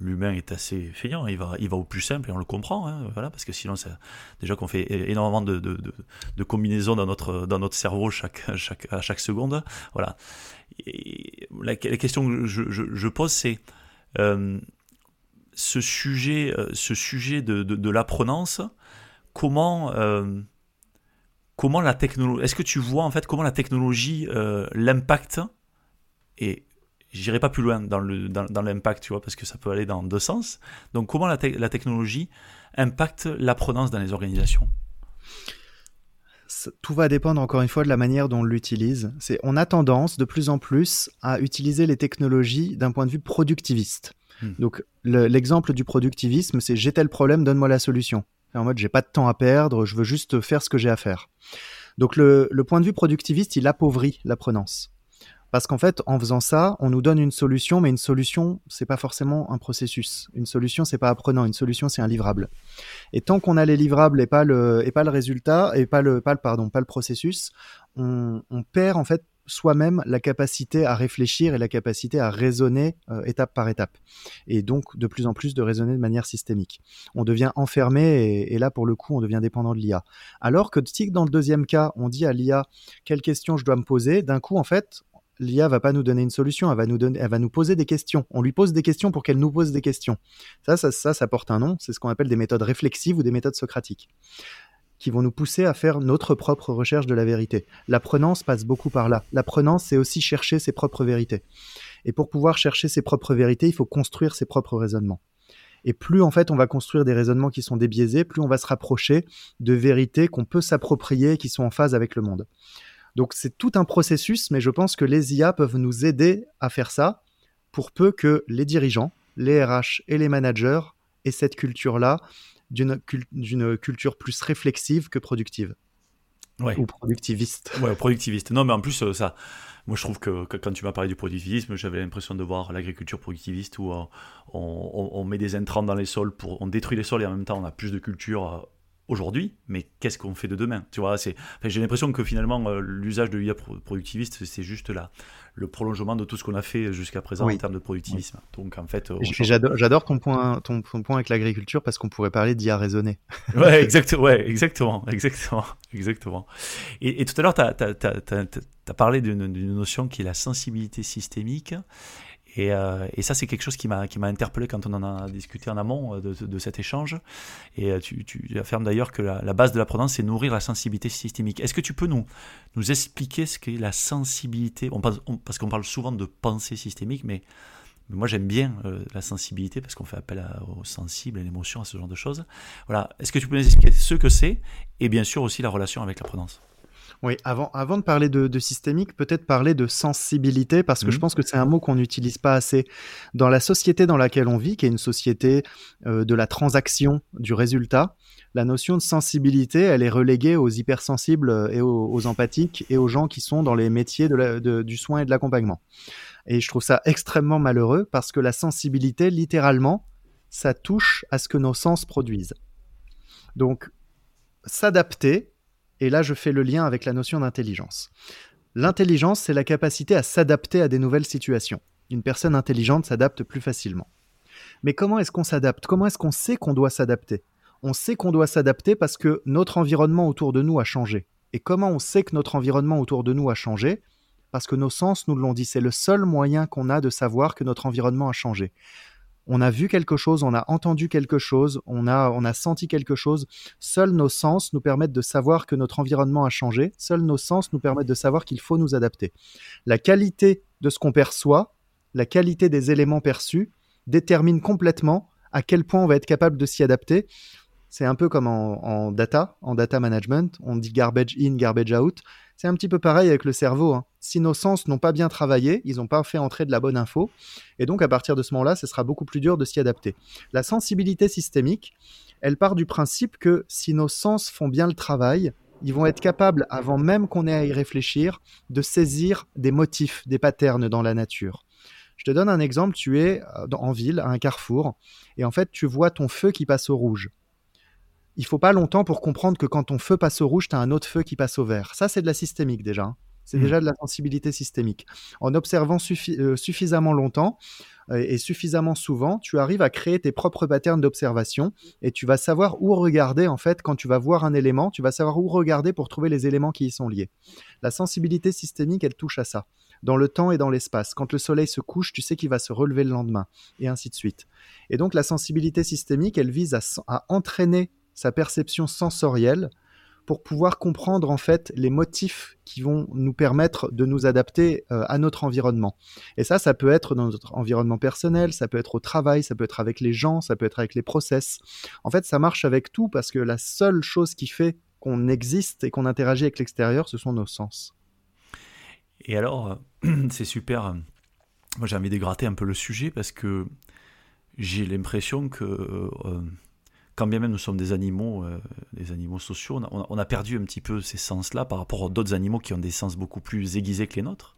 l'humain est assez feignant, il va, il va au plus simple et on le comprend, hein, voilà, parce que sinon, ça, déjà qu'on fait énormément de, de, de, combinaisons dans notre, dans notre cerveau chaque, chaque, à chaque seconde. Voilà. la, question que je, pose, c'est euh, ce sujet, euh, ce sujet de, de, l'apprenance, comment, euh, comment la technologie, est-ce que tu vois en fait comment la technologie l'impacte et j'irai pas plus loin dans le dans, l'impact, tu vois, parce que ça peut aller dans deux sens. Donc, comment la, la technologie impacte l'apprenance dans les organisations? Tout va dépendre encore une fois de la manière dont on l'utilise. C'est, on a tendance de plus en plus à utiliser les technologies d'un point de vue productiviste. Hmm. Donc l'exemple du productivisme, c'est j'ai tel problème, donne-moi la solution. en mode j'ai pas de temps à perdre, je veux juste faire ce que j'ai à faire. Donc le, le point de vue productiviste, il appauvrit l'apprenance. Parce qu'en fait, en faisant ça, on nous donne une solution, mais une solution, c'est pas forcément un processus. Une solution, c'est pas apprenant. Une solution, c'est un livrable. Et tant qu'on a les livrables et pas le et pas le résultat et pas le pas le pardon, pas le processus, on, perd en fait soi-même la capacité à réfléchir et la capacité à raisonner euh, étape par étape. Et donc de plus en plus de raisonner de manière systémique. On devient enfermé et, et là pour le coup on devient dépendant de l'IA. Alors que si dans le deuxième cas on dit à l'IA quelle question je dois me poser, d'un coup en fait l'IA va pas nous donner une solution, elle va nous donner, elle va nous poser des questions. On lui pose des questions pour qu'elle nous pose des questions. Ça, ça, ça, ça porte un nom. C'est ce qu'on appelle des méthodes réflexives ou des méthodes socratiques, qui vont nous pousser à faire notre propre recherche de la vérité. L'apprenance passe beaucoup par là. L'apprenance, c'est aussi chercher ses propres vérités. Et pour pouvoir chercher ses propres vérités, il faut construire ses propres raisonnements. Et plus en fait on va construire des raisonnements qui sont débiaisés, plus on va se rapprocher de vérités qu'on peut s'approprier, qui sont en phase avec le monde. Donc c'est tout un processus, mais je pense que les IA peuvent nous aider à faire ça pour peu que les dirigeants, les RH et les managers aient cette culture-là d'une culture plus réflexive que productive. Ouais. Ou productiviste. Ouais, productiviste. Non, mais en plus, euh, ça, moi je trouve que, quand tu m'as parlé du productivisme, j'avais l'impression de voir l'agriculture productiviste où euh, on, met des intrants dans les sols, pour, on détruit les sols et en même temps on a plus de culture euh, aujourd'hui, mais qu'est-ce qu'on fait de demain Tu vois, c'est, j'ai l'impression que finalement euh, l'usage de l'IA productiviste, c'est juste là le prolongement de tout ce qu'on a fait jusqu'à présent en termes de productivisme. Donc en fait, j'adore, ton point, ton, point avec l'agriculture parce qu'on pourrait parler d'IA raisonnée. ouais, exactement, ouais, exactement, exactement, exactement. Et, tout à l'heure, tu as, parlé d'une notion qui est la sensibilité systémique. Euh, et, ça, c'est quelque chose qui m'a interpellé quand on en a discuté en amont euh, de, cet échange. Et euh, tu, affirmes d'ailleurs que la, base de l'apprenance, c'est nourrir la sensibilité systémique. Est-ce que tu peux nous, expliquer ce qu'est la sensibilité? Parce qu'on parle souvent de pensée systémique, mais, moi j'aime bien la sensibilité parce qu'on fait appel aux sensibles, à l'émotion, à ce genre de choses. Voilà. Est-ce que tu peux nous expliquer ce que c'est et bien sûr aussi la relation avec l'apprenance oui, avant, avant de parler de, systémique, peut-être parler de sensibilité, parce que je mmh. pense que c'est un mot qu'on n'utilise pas assez. Dans la société dans laquelle on vit, qui est une société euh, de la transaction, du résultat, la notion de sensibilité, elle est reléguée aux hypersensibles euh, et aux, empathiques et aux gens qui sont dans les métiers de du soin et de l'accompagnement. Et je trouve ça extrêmement malheureux parce que la sensibilité, littéralement, ça touche à ce que nos sens produisent. Donc, s'adapter, et là, je fais le lien avec la notion d'intelligence. L'intelligence, c'est la capacité à s'adapter à des nouvelles situations. Une personne intelligente s'adapte plus facilement. Mais comment est-ce qu'on s'adapte? Comment est-ce qu'on sait qu'on doit s'adapter? On sait qu'on doit s'adapter parce que notre environnement autour de nous a changé. Et comment on sait que notre environnement autour de nous a changé? Parce que nos sens nous l'ont dit. C'est le seul moyen qu'on a de savoir que notre environnement a changé on a vu quelque chose, on a entendu quelque chose, on a, on a senti quelque chose. Seuls nos sens nous permettent de savoir que notre environnement a changé. Seuls nos sens nous permettent de savoir qu'il faut nous adapter. La qualité de ce qu'on perçoit, la qualité des éléments perçus détermine complètement à quel point on va être capable de s'y adapter. C'est un peu comme en, data, en data management, on dit garbage in, garbage out. C'est un petit peu pareil avec le cerveau. Hein. Si nos sens n'ont pas bien travaillé, ils n'ont pas fait entrer de la bonne info, et donc à partir de ce moment-là, ce sera beaucoup plus dur de s'y adapter. La sensibilité systémique, elle part du principe que si nos sens font bien le travail, ils vont être capables, avant même qu'on ait à y réfléchir, de saisir des motifs, des patterns dans la nature. Je te donne un exemple, tu es euh, en ville, à un carrefour, et en fait tu vois ton feu qui passe au rouge il faut pas longtemps pour comprendre que quand ton feu passe au rouge, tu as un autre feu qui passe au vert. Ça, c'est de la systémique déjà. Hein. C'est mmh. déjà de la sensibilité systémique. En observant euh, suffisamment longtemps euh, et suffisamment souvent, tu arrives à créer tes propres patterns d'observation et tu vas savoir où regarder en fait quand tu vas voir un élément, tu vas savoir où regarder pour trouver les éléments qui y sont liés. La sensibilité systémique, elle touche à ça dans le temps et dans l'espace. Quand le soleil se couche, tu sais qu'il va se relever le lendemain, et ainsi de suite. Et donc la sensibilité systémique, elle vise à, entraîner sa perception sensorielle pour pouvoir comprendre en fait les motifs qui vont nous permettre de nous adapter euh, à notre environnement. Et ça, ça peut être dans notre environnement personnel, ça peut être au travail, ça peut être avec les gens, ça peut être avec les process. En fait, ça marche avec tout parce que la seule chose qui fait qu'on existe et qu'on interagit avec l'extérieur, ce sont nos sens. Et alors, euh, c'est super. Moi, j'ai envie de gratter un peu le sujet parce que j'ai l'impression que, euh, quand bien même nous sommes des animaux, des animaux sociaux, on a, perdu un petit peu ces sens-là par rapport à d'autres animaux qui ont des sens beaucoup plus aiguisés que les nôtres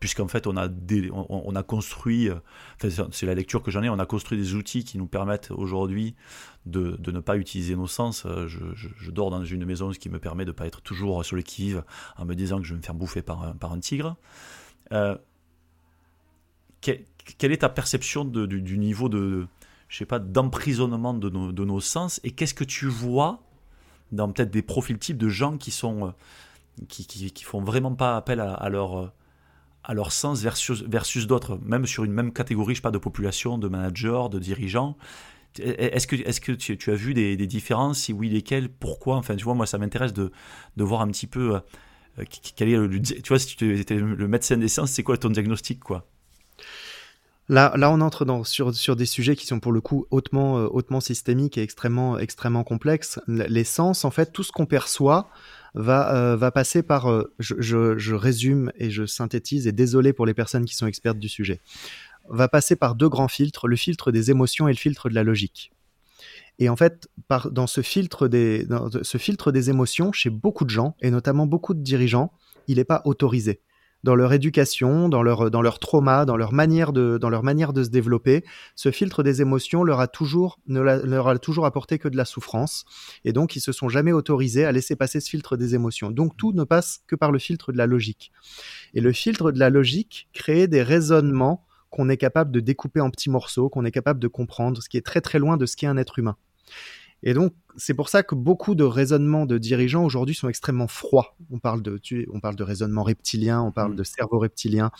puisqu'en fait on a, on, a construit, c'est la lecture que j'en ai, on a construit des outils qui nous permettent aujourd'hui de, de, ne pas utiliser nos sens. Euh, je, dors dans une maison, ce qui me permet de ne pas être toujours sur le qui en me disant que je vais me faire bouffer par un, tigre. Euh, quelle est ta perception du, niveau de, je sais pas, d'emprisonnement de nos, de nos sens. Et qu'est-ce que tu vois dans peut-être des profils types de gens qui sont euh, qui, qui, qui font vraiment pas appel à, à leur à leur sens versus, versus d'autres, même sur une même catégorie, je sais pas, de population, de managers, de dirigeants. Est-ce que, est que tu, tu, as vu des, des, différences? Si oui, lesquelles? Pourquoi? Enfin, tu vois, moi, ça m'intéresse de, de, voir un petit peu euh, quel est le, tu vois, si tu étais le médecin des sciences, c'est quoi ton diagnostic, quoi? Là, là, on entre dans, sur, sur des sujets qui sont pour le coup hautement, euh, hautement systémiques et extrêmement, extrêmement complexes. Les sens, en fait, tout ce qu'on perçoit, va, euh, va passer par, euh, je, je, je, résume et je synthétise, et désolé pour les personnes qui sont expertes du sujet, va passer par deux grands filtres, le filtre des émotions et le filtre de la logique. Et en fait, par, dans, ce filtre des, dans ce filtre des émotions, chez beaucoup de gens, et notamment beaucoup de dirigeants, il n'est pas autorisé dans leur éducation, dans leur, dans leur trauma, dans leur, manière de, dans leur manière de se développer, ce filtre des émotions leur a toujours, ne leur a toujours apporté que de la souffrance. Et donc, ils se sont jamais autorisés à laisser passer ce filtre des émotions. Donc, tout ne passe que par le filtre de la logique. Et le filtre de la logique crée des raisonnements qu'on est capable de découper en petits morceaux, qu'on est capable de comprendre, ce qui est très très loin de ce qu'est un être humain. Et donc, c'est pour ça que beaucoup de raisonnements de dirigeants aujourd'hui sont extrêmement froids. On parle de, on parle de raisonnement reptilien, on parle mmh. de cerveau reptilien.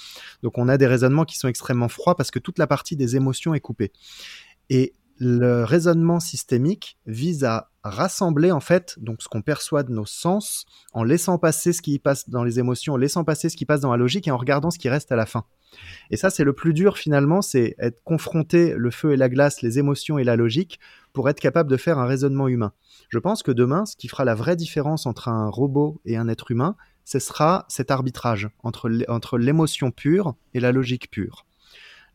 Donc, on a des raisonnements qui sont extrêmement froids parce que toute la partie des émotions est coupée. Et le raisonnement systémique vise à rassembler en fait donc ce qu'on perçoit de nos sens en laissant passer ce qui passe dans les émotions, en laissant passer ce qui passe dans la logique et en regardant ce qui reste à la fin. Et ça c'est le plus dur finalement, c'est être confronté le feu et la glace, les émotions et la logique pour être capable de faire un raisonnement humain. Je pense que demain ce qui fera la vraie différence entre un robot et un être humain, ce sera cet arbitrage entre l'émotion pure et la logique pure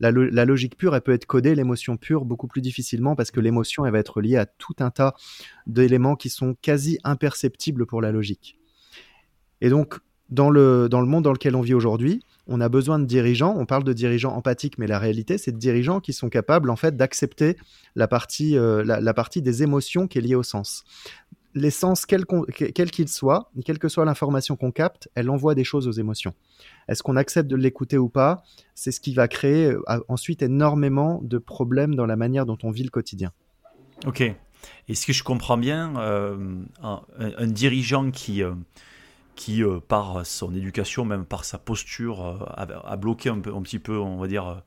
la, logique pure, elle peut être codée, l'émotion pure beaucoup plus difficilement parce que l'émotion, elle va être liée à tout un tas d'éléments qui sont quasi imperceptibles pour la logique. Et donc, dans le, dans le monde dans lequel on vit aujourd'hui, on a besoin de dirigeants. On parle de dirigeants empathiques, mais la réalité, c'est de dirigeants qui sont capables, en fait, d'accepter la euh, la, partie des émotions qui est liée au sens l'essence, quel qu'il soit, quelle que soit l'information qu'on capte, elle envoie des choses aux émotions. Est-ce qu'on accepte de l'écouter ou pas? C'est ce qui va créer euh, ensuite énormément de problèmes dans la manière dont on vit le quotidien. Ok. Et ce que je comprends bien, euh, un, dirigeant qui, euh, qui par son éducation, même par sa posture, a, bloqué un, petit peu, on va dire,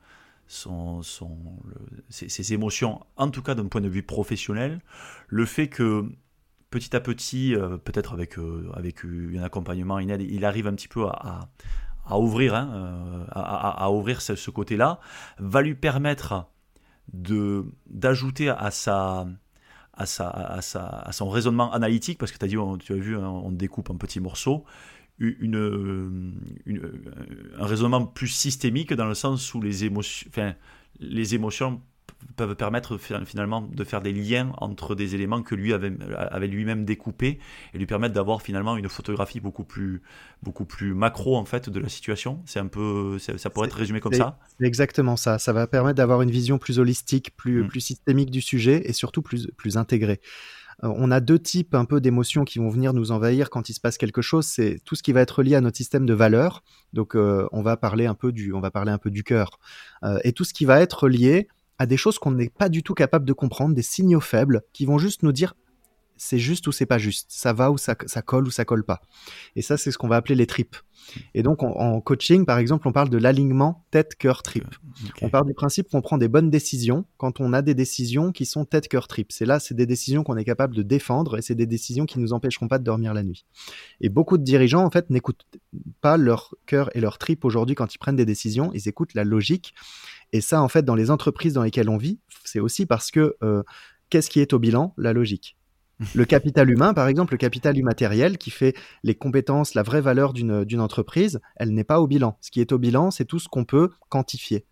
ses, émotions, en tout cas d'un point de vue professionnel, le fait que petit à petit, euh, peut-être avec, euh, avec un accompagnement, il arrive un petit peu à, à, ouvrir, hein, euh, à, ouvrir ce, côté-là, va lui permettre de d'ajouter à sa, à, sa, à, sa, à son raisonnement analytique, parce que as dit, tu as vu, hein, on découpe en petits morceaux, une, un raisonnement plus systémique dans le sens où les émotions, enfin, les émotions peuvent permettre finalement de faire des liens entre des éléments que lui avait, avait lui-même découpés et lui permettre d'avoir finalement une photographie beaucoup plus, beaucoup plus macro en fait de la situation. C'est un peu, ça pourrait être résumé comme ça? C'est exactement ça. Ça va permettre d'avoir une vision plus holistique, plus, mm. plus systémique du sujet et surtout plus, plus intégrée. on a deux types un peu d'émotions qui vont venir nous envahir quand il se passe quelque chose. C'est tout ce qui va être lié à notre système de valeurs. Donc, on va parler un peu du, on va parler un peu du cœur, et tout ce qui va être lié à des choses qu'on n'est pas du tout capable de comprendre, des signaux faibles qui vont juste nous dire c'est juste ou c'est pas juste, ça va ou ça, colle ou ça colle pas. Et ça, c'est ce qu'on va appeler les tripes. Et donc, en coaching, par exemple, on parle de l'alignement tête-cœur-trip. On part du principe qu'on prend des bonnes décisions quand on a des décisions qui sont tête-cœur-trip. C'est là, c'est des décisions qu'on est capable de défendre et c'est des décisions qui nous empêcheront pas de dormir la nuit. Et beaucoup de dirigeants, en fait, n'écoutent pas leur cœur et leur trip aujourd'hui quand ils prennent des décisions. Ils écoutent la logique. Et ça, en fait, dans les entreprises dans lesquelles on vit, c'est aussi parce que euh, qu'est-ce qui est au bilan? La logique. Le capital humain, par exemple, le capital immatériel qui fait les compétences, la vraie valeur d'une entreprise, elle n'est pas au bilan. Ce qui est au bilan, c'est tout ce qu'on peut quantifier.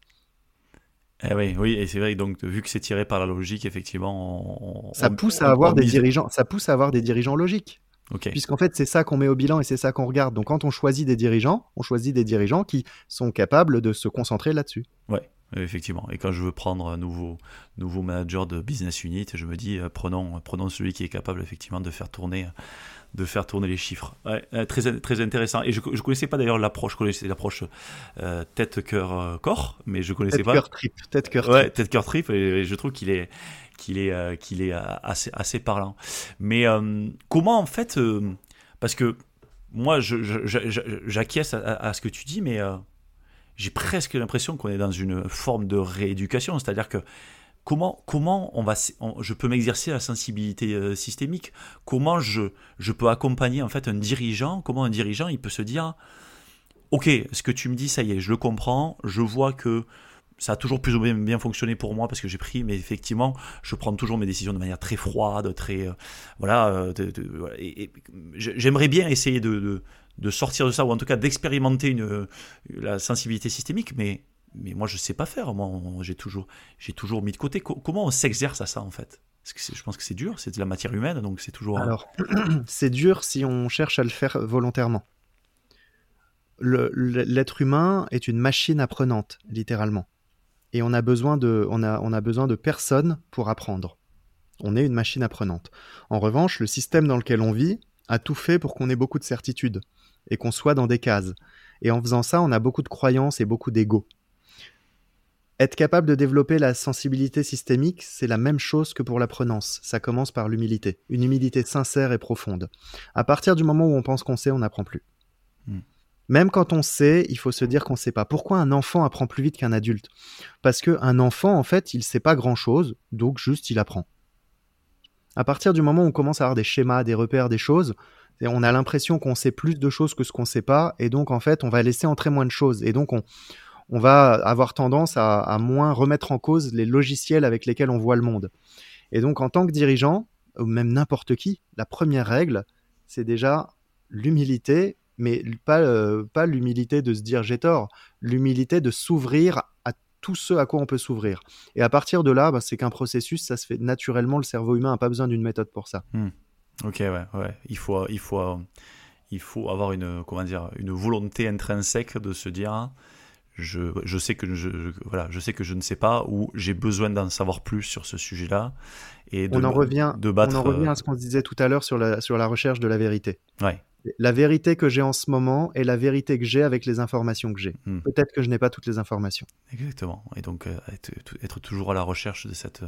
Eh oui, oui, et c'est vrai. Donc, vu que c'est tiré par la logique, effectivement, ça pousse à avoir des dirigeants. Ça pousse à avoir des dirigeants logiques. Puisqu'en fait, c'est ça qu'on met au bilan et c'est ça qu'on regarde. Donc, quand on choisit des dirigeants, on choisit des dirigeants qui sont capables de se concentrer là-dessus. Ouais, Effectivement. Et quand je veux prendre un nouveau, nouveau manager de business unit, je me dis, euh, prenons, prenons celui qui est capable effectivement de faire tourner, de faire tourner les chiffres. Euh, très, très intéressant. Et je ne connaissais pas d'ailleurs l'approche, je connaissais l'approche euh, tête, cœur, corps, mais je connaissais tête, pas. Cœur, trip. Tête, cœur, trip. Ouais, tête, cœur, trip. Et, je trouve qu'il est, qu'il est, qu'il est assez, assez parlant. Mais comment en fait, parce que moi, j'acquiesce à, à, ce que tu dis, mais j'ai presque l'impression qu'on est dans une forme de rééducation, c'est-à-dire que comment, comment on va, je peux m'exercer la sensibilité euh, systémique, comment je, je peux accompagner en fait un dirigeant, comment un dirigeant il peut se dire, ok, ce que tu me dis, ça y est, je le comprends, je vois que ça a toujours plus ou moins bien fonctionné pour moi parce que j'ai pris, mais effectivement, je prends toujours mes décisions de manière très froide, très, euh, voilà, euh, j'aimerais bien essayer de sortir de ça, ou en tout cas d'expérimenter une, la sensibilité systémique, mais, mais moi je sais pas faire, moi j'ai toujours, toujours mis de côté. comment on s'exerce à ça en fait? Je pense que c'est dur, c'est de la matière humaine, donc c'est toujours... Alors, c'est dur si on cherche à le faire volontairement. L'être humain est une machine apprenante, littéralement. Et on a besoin de, on a, on a besoin de personne pour apprendre. On est une machine apprenante. En revanche, le système dans lequel on vit a tout fait pour qu'on ait beaucoup de certitudes et qu'on soit dans des cases. Et en faisant ça, on a beaucoup de croyances et beaucoup d'ego. Être capable de développer la sensibilité systémique, c'est la même chose que pour l'apprenance. Ça commence par l'humilité, une humilité sincère et profonde. À partir du moment où on pense qu'on sait, on n'apprend plus. Hmm. Même quand on sait, il faut se dire qu'on ne sait pas. Pourquoi un enfant apprend plus vite qu'un adulte? Parce qu'un enfant, en fait, il ne sait pas grand-chose, donc juste il apprend. À partir du moment où on commence à avoir des schémas, des repères, des choses, on a l'impression qu'on sait plus de choses que ce qu'on sait pas, et donc en fait, on va laisser entrer moins de choses, et donc on, va avoir tendance à, moins remettre en cause les logiciels avec lesquels on voit le monde. Et donc en tant que dirigeant, ou même n'importe qui, la première règle, c'est déjà l'humilité, mais pas, euh, pas l'humilité de se dire j'ai tort, l'humilité de s'ouvrir tout ce à quoi on peut s'ouvrir. Et à partir de là, bah, c'est qu'un processus, ça se fait naturellement, le cerveau humain n'a pas besoin d'une méthode pour ça. Hmm. Ok, ouais, ouais. Il faut, il faut, il faut avoir une, comment dire, une volonté intrinsèque de se dire, je, je sais que je, voilà, je sais que je ne sais pas ou j'ai besoin d'en savoir plus sur ce sujet-là. Et on en revient, de battre, on en revient à ce qu'on disait tout à l'heure sur la, sur la recherche de la vérité. Ouais. La vérité que j'ai en ce moment est la vérité que j'ai avec les informations que j'ai. Hmm. Peut-être que je n'ai pas toutes les informations. Exactement. Et donc, euh, être, être, toujours à la recherche de cette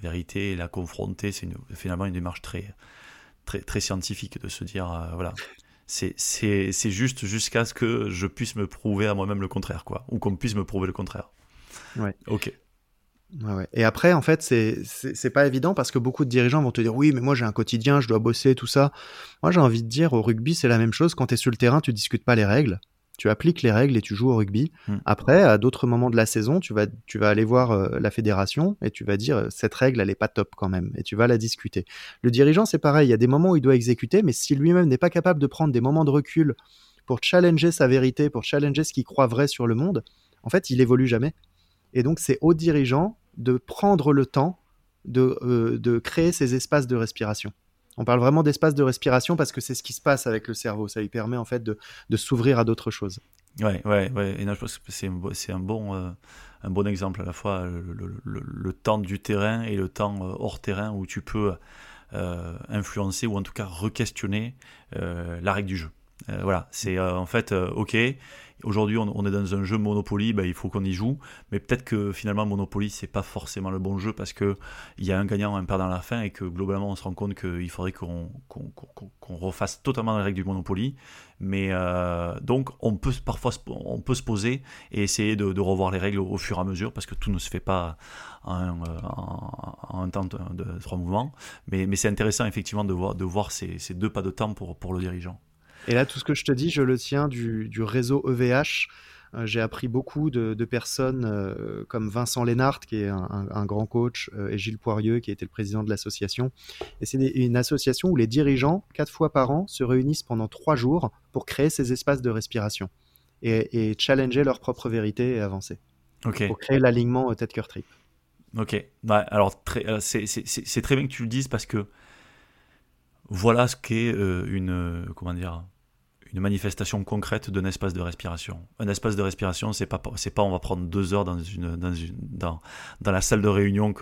vérité et la confronter, c'est finalement une démarche très, très, scientifique de se dire, euh, voilà, c'est juste jusqu'à ce que je puisse me prouver à moi-même le contraire, quoi, ou qu'on puisse me prouver le contraire. Ouais. Ok. Ouais, Et après, en fait, c'est pas évident parce que beaucoup de dirigeants vont te dire oui, mais moi j'ai un quotidien, je dois bosser, tout ça. Moi j'ai envie de dire au rugby, c'est la même chose. Quand tu es sur le terrain, tu discutes pas les règles tu appliques les règles et tu joues au rugby. Hmm. Après, à d'autres moments de la saison, tu vas, tu vas aller voir euh, la fédération et tu vas dire euh, cette règle, elle est pas top quand même, et tu vas la discuter. Le dirigeant, c'est pareil, il y a des moments où il doit exécuter, mais si lui-même n'est pas capable de prendre des moments de recul pour challenger sa vérité, pour challenger ce qu'il croit vrai sur le monde, en fait, il évolue jamais. Et donc, c'est au dirigeant de prendre le temps de, euh, de créer ces espaces de respiration. On parle vraiment d'espace de respiration parce que c'est ce qui se passe avec le cerveau. Ça lui permet en fait de, s'ouvrir à d'autres choses. Ouais, ouais, ouais. Et je pense que c'est un, bon, euh, un bon exemple à la fois le, temps du terrain et le temps euh, hors terrain où tu peux influencer ou en tout cas re-questionner la règle du jeu. voilà, c'est en fait, ok, Aujourd'hui, on, est dans un jeu Monopoly, ben, il faut qu'on y joue, mais peut-être que finalement Monopoly c'est pas forcément le bon jeu parce que il y a un gagnant, un perdant à la fin et que globalement on se rend compte qu'il faudrait qu'on refasse totalement les règles du Monopoly. Mais euh, donc on peut parfois on peut se poser et essayer de, revoir les règles au, fur et à mesure parce que tout ne se fait pas en, un temps de, trois mouvements. Mais, c'est intéressant effectivement de voir, ces, deux pas de temps pour le dirigeant. Et là, tout ce que je te dis, je le tiens du, réseau EVH. Euh, j'ai appris beaucoup de, personnes euh, comme Vincent Lénart, qui est un, grand coach, euh, et Gilles Poirieux, qui était le président de l'association. Et c'est une association où les dirigeants, quatre fois par an, se réunissent pendant trois jours pour créer ces espaces de respiration et, challenger leur propre vérité et avancer. Pour créer l'alignement tête-cœur trip. Ok. alors, c'est très bien que tu le dises parce que voilà ce qu'est une. comment dire une manifestation concrète d'un espace de respiration. Un espace de respiration, c'est pas pas on va prendre deux heures dans la salle de réunion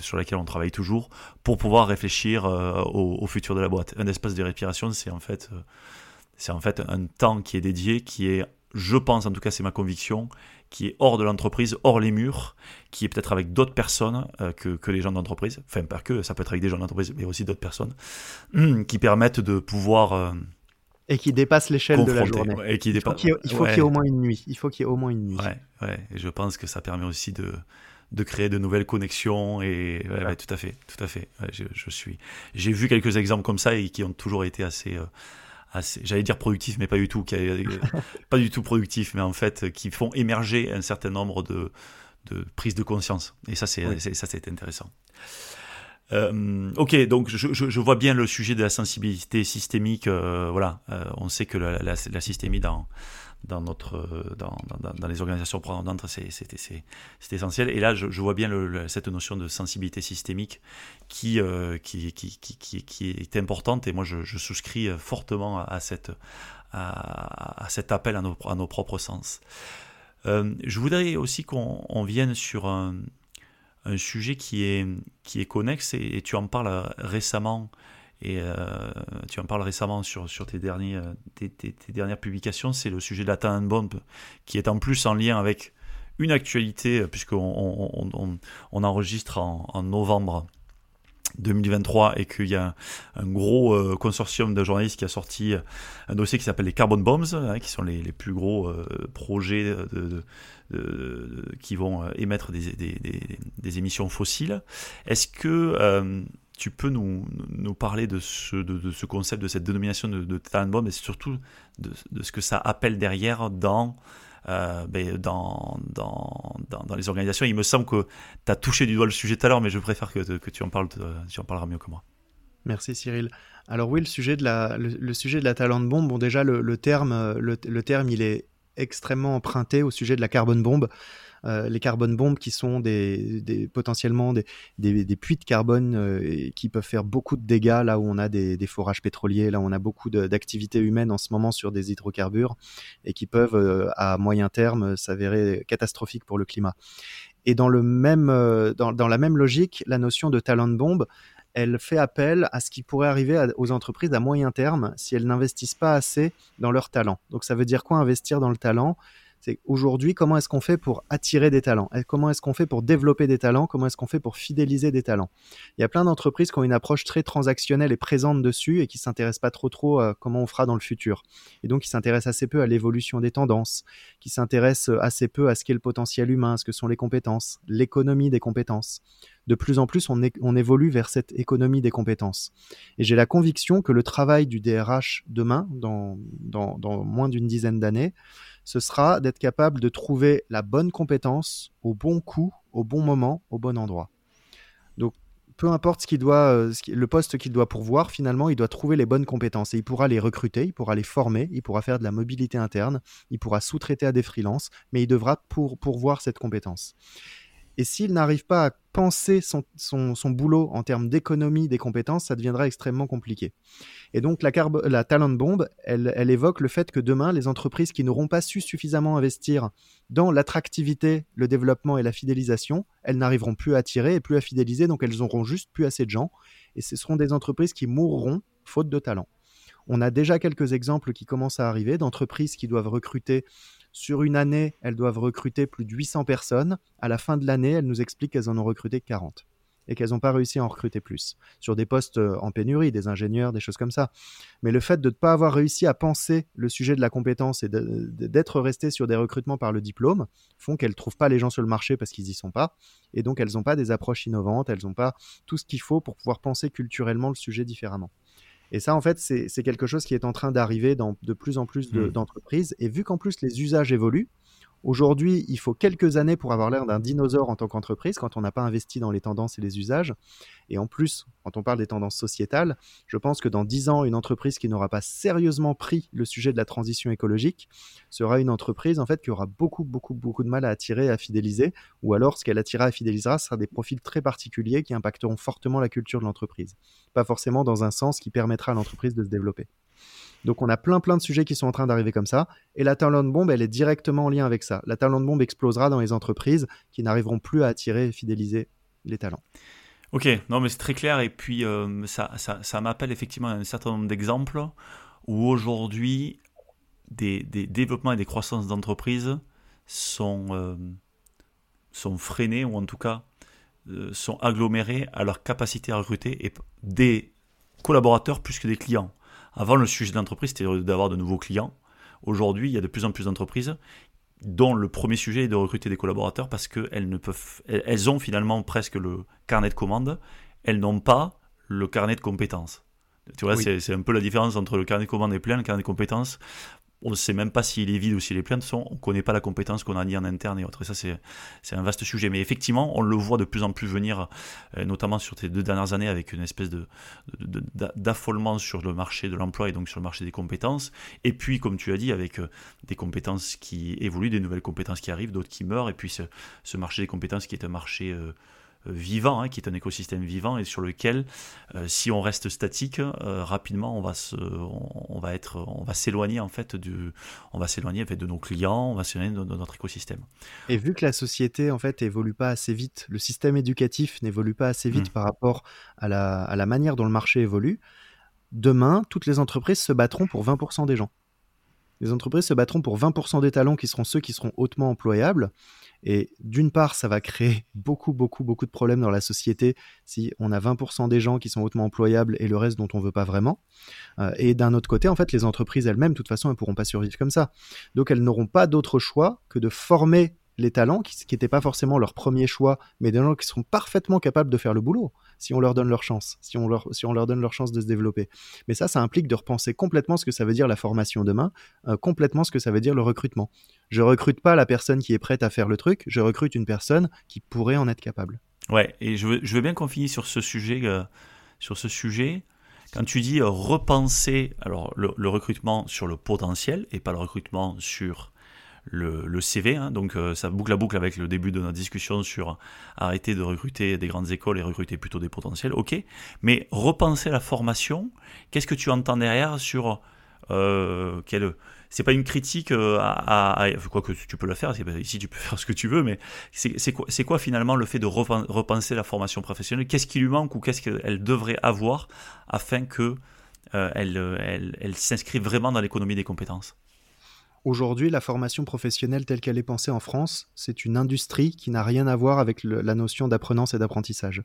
sur laquelle on travaille toujours pour pouvoir réfléchir euh, au, futur de la boîte. Un espace de respiration, euh, c'est en fait un temps qui est dédié, qui est, je pense en tout cas c'est ma conviction, qui est hors de l'entreprise, hors les murs, qui est peut-être avec d'autres personnes euh, que, que les gens d'entreprise, enfin pas que, ça peut être avec des gens d'entreprise, mais aussi d'autres personnes, qui permettent de pouvoir et qui dépasse l'échelle de la journée. et qui il faut qu'il y, ait au moins une nuit. Il faut qu'il y ait au moins une nuit. Ouais, ouais. Et je pense que ça permet aussi de, de créer de nouvelles connexions et ouais, tout à fait, tout à fait. Je, je, suis. J'ai vu quelques exemples comme ça et qui ont toujours été assez. Euh, assez j'allais dire productifs mais pas du tout qui pas du tout productifs mais en fait qui font émerger un certain nombre de, de prises de conscience. Et ça c'est ça c'est intéressant. Euh, ok, donc je, je, je, vois bien le sujet de la sensibilité systémique. Euh, voilà, euh, on sait que la, la, la systémie dans dans notre dans, dans, dans les organisations prenantes, c'est essentiel. Et là, je, vois bien cette notion de sensibilité systémique qui euh, qui, qui, qui, qui, est importante. Et moi, je, souscris fortement à, cette à, à, cet appel à nos, à nos propres sens. Euh, je voudrais aussi qu'on vienne sur un, un sujet qui est, qui est connexe et, tu en parles récemment et euh, tu en parles récemment sur, sur tes, euh, tes, dernières publications, c'est le sujet de la Bomb qui est en plus en lien avec une actualité puisqu'on on, enregistre en, en novembre 2023 et qu'il y a un, gros euh, consortium de journalistes qui a sorti un dossier qui s'appelle les Carbon Bombs, hein, qui sont les, les plus gros euh, projets de, qui vont euh, émettre des, des, émissions fossiles. Est-ce que tu peux nous, parler de ce, concept, de cette dénomination de, de bomb et surtout de, ce que ça appelle derrière dans euh, ben, dans, les organisations. Il me semble que tu as touché du doigt le sujet tout à l'heure, mais je préfère que, tu, en parles, tu en parleras mieux que moi. Merci Cyril. Alors oui, le sujet de la, le, sujet de la talent bombe, bon déjà le, terme, le, le, terme il est extrêmement emprunté au sujet de la carbone bombe. Euh, les carbone bombes qui sont des, potentiellement des, des, puits de carbone euh, qui peuvent faire beaucoup de dégâts là où on a des, forages pétroliers, là où on a beaucoup d'activités humaines en ce moment sur des hydrocarbures et qui peuvent euh, à moyen terme s'avérer catastrophiques pour le climat. Et dans, le même, dans, dans, la même logique, la notion de talent bombe, elle fait appel à ce qui pourrait arriver aux entreprises à moyen terme si elles n'investissent pas assez dans leur talent. Donc ça veut dire quoi investir dans le talent? C'est aujourd'hui, comment est-ce qu'on fait pour attirer des talents? Comment est-ce qu'on fait pour développer des talents? Comment est-ce qu'on fait pour fidéliser des talents? Il y a plein d'entreprises qui ont une approche très transactionnelle et présente dessus et qui s'intéressent pas trop trop à comment on fera dans le futur. Et donc, qui s'intéressent assez peu à l'évolution des tendances, qui s'intéressent assez peu à ce qu'est le potentiel humain, ce que sont les compétences, l'économie des compétences. De plus en plus, on, évolue vers cette économie des compétences. Et j'ai la conviction que le travail du DRH demain, dans moins d'une dizaine d'années, ce sera d'être capable de trouver la bonne compétence au bon coup, au bon moment, au bon endroit. Donc, peu importe ce doit, euh, le poste qu'il doit pourvoir, finalement, il doit trouver les bonnes compétences et il pourra les recruter, il pourra les former, il pourra faire de la mobilité interne, il pourra sous-traiter à des freelances, mais il devra pour, pourvoir cette compétence. Et s'il n'arrive pas à penser son, boulot en termes d'économie des compétences, ça deviendra extrêmement compliqué. Et donc la, la talent bombe, elle, elle, évoque le fait que demain, les entreprises qui n'auront pas su suffisamment investir dans l'attractivité, le développement et la fidélisation, elles n'arriveront plus à attirer et plus à fidéliser, donc elles auront juste plus assez de gens. Et ce seront des entreprises qui mourront faute de talent. On a déjà quelques exemples qui commencent à arriver d'entreprises qui doivent recruter sur une année, elles doivent recruter plus de 800 personnes. À la fin de l'année, elles nous expliquent qu'elles en ont recruté 40 et qu'elles n'ont pas réussi à en recruter plus sur des postes euh, en pénurie, des ingénieurs, des choses comme ça. Mais le fait de ne pas avoir réussi à penser le sujet de la compétence et d'être resté sur des recrutements par le diplôme font qu'elles ne trouvent pas les gens sur le marché parce qu'ils n'y sont pas. Et donc, elles n'ont pas des approches innovantes, elles n'ont pas tout ce qu'il faut pour pouvoir penser culturellement le sujet différemment. Et ça, en fait, c'est quelque chose qui est en train d'arriver dans de plus en plus mmh. d'entreprises. et vu qu'en plus les usages évoluent, Aujourd'hui, il faut quelques années pour avoir l'air d'un dinosaure en tant qu'entreprise quand on n'a pas investi dans les tendances et les usages. Et en plus, quand on parle des tendances sociétales, je pense que dans dix ans, une entreprise qui n'aura pas sérieusement pris le sujet de la transition écologique sera une entreprise en fait qui aura beaucoup, beaucoup, beaucoup de mal à attirer et à fidéliser. Ou alors, ce qu'elle attirera et fidélisera, sera des profils très particuliers qui impacteront fortement la culture de l'entreprise. Pas forcément dans un sens qui permettra à l'entreprise de se développer. Donc on a plein plein de sujets qui sont en train d'arriver comme ça. Et la talent bombe, elle est directement en lien avec ça. La talent bombe explosera dans les entreprises qui n'arriveront plus à attirer et fidéliser les talents. Ok, non mais c'est très clair. Et puis euh, ça, ça, m'appelle effectivement un certain nombre d'exemples où aujourd'hui des, développements et des croissances d'entreprises sont, euh, freinés ou en tout cas euh, sont agglomérés à leur capacité à recruter des collaborateurs plus que des clients. Avant, le sujet de l'entreprise, c'était d'avoir de nouveaux clients. Aujourd'hui, il y a de plus en plus d'entreprises dont le premier sujet est de recruter des collaborateurs parce qu'elles ne peuvent, elles ont finalement presque le carnet de commandes, elles n'ont pas le carnet de compétences. Tu vois, c'est un peu la différence entre le carnet de commandes est plein, le carnet de compétences on ne sait même pas s'il est vide ou s'il est plein. De on ne connaît pas la compétence qu'on a dit en interne et autres. Et ça, c'est un vaste sujet. Mais effectivement, on le voit de plus en plus venir, euh, notamment sur ces deux dernières années, avec une espèce de, d'affolement sur le marché de l'emploi et donc sur le marché des compétences. Et puis, comme tu as dit, avec euh, des compétences qui évoluent, des nouvelles compétences qui arrivent, d'autres qui meurent. Et puis, ce, marché des compétences qui est un marché... Euh, vivant, hein, qui est un écosystème vivant et sur lequel, euh, si on reste statique, euh, rapidement on va se, on, va être, on va s'éloigner en fait du, on va s'éloigner de nos clients, on va s'éloigner de, notre écosystème. Et vu que la société en fait évolue pas assez vite, le système éducatif n'évolue pas assez vite mmh. par rapport à la, à la manière dont le marché évolue, demain toutes les entreprises se battront pour 20% des gens. Les entreprises se battront pour 20% des talents qui seront ceux qui seront hautement employables. Et d'une part, ça va créer beaucoup, beaucoup, beaucoup de problèmes dans la société si on a 20% des gens qui sont hautement employables et le reste dont on veut pas vraiment. Euh, et d'un autre côté, en fait, les entreprises elles-mêmes, de toute façon, elles pourront pas survivre comme ça. Donc, elles n'auront pas d'autre choix que de former les talents qui n'étaient pas forcément leur premier choix, mais des gens qui seront parfaitement capables de faire le boulot si on leur donne leur chance, si on leur, si on leur donne leur chance de se développer. Mais ça, ça implique de repenser complètement ce que ça veut dire la formation demain, euh, complètement ce que ça veut dire le recrutement. Je recrute pas la personne qui est prête à faire le truc, je recrute une personne qui pourrait en être capable. Ouais, et je veux, bien qu'on finisse sur ce sujet. Euh, sur ce sujet. Quand tu dis repenser le, recrutement sur le potentiel et pas le recrutement sur le, CV. Hein. donc euh, ça boucle la boucle avec le début de notre discussion sur arrêter de recruter des grandes écoles et recruter plutôt des potentiels. Ok, mais repenser la formation. Qu'est-ce que tu entends derrière sur euh, c'est pas une critique euh, à, quoi que tu peux le faire ici tu peux faire ce que tu veux mais c'est quoi, finalement le fait de repenser la formation professionnelle? Qu'est-ce qui lui manque ou qu'est-ce qu'elle devrait avoir afin que elle, elle, elle s'inscrive vraiment dans l'économie des compétences? Aujourd'hui, la formation professionnelle telle qu'elle est pensée en France, c'est une industrie qui n'a rien à voir avec la notion d'apprenance et d'apprentissage.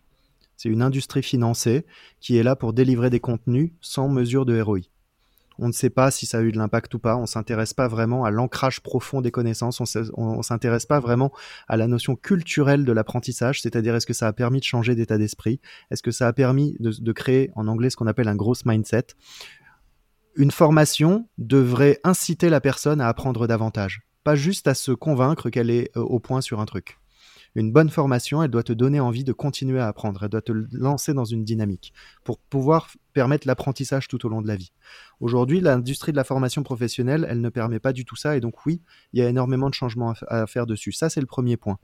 C'est une industrie financée qui est là pour délivrer des contenus sans mesure de ROI. On ne sait pas si ça a eu de l'impact ou pas, on ne s'intéresse pas vraiment à l'ancrage profond des connaissances, on ne s'intéresse pas vraiment à la notion culturelle de l'apprentissage, c'est-à-dire est-ce que ça a permis de changer d'état d'esprit, est-ce que ça a permis de, créer en anglais ce qu'on appelle un growth mindset, une formation devrait inciter la personne à apprendre davantage, pas juste à se convaincre qu'elle est euh, au point sur un truc. Une bonne formation, elle doit te donner envie de continuer à apprendre, elle doit te lancer dans une dynamique pour pouvoir permettre l'apprentissage tout au long de la vie. Aujourd'hui, l'industrie de la formation professionnelle, elle ne permet pas du tout ça, et donc oui, il y a énormément de changements à faire dessus. Ça, c'est le premier point.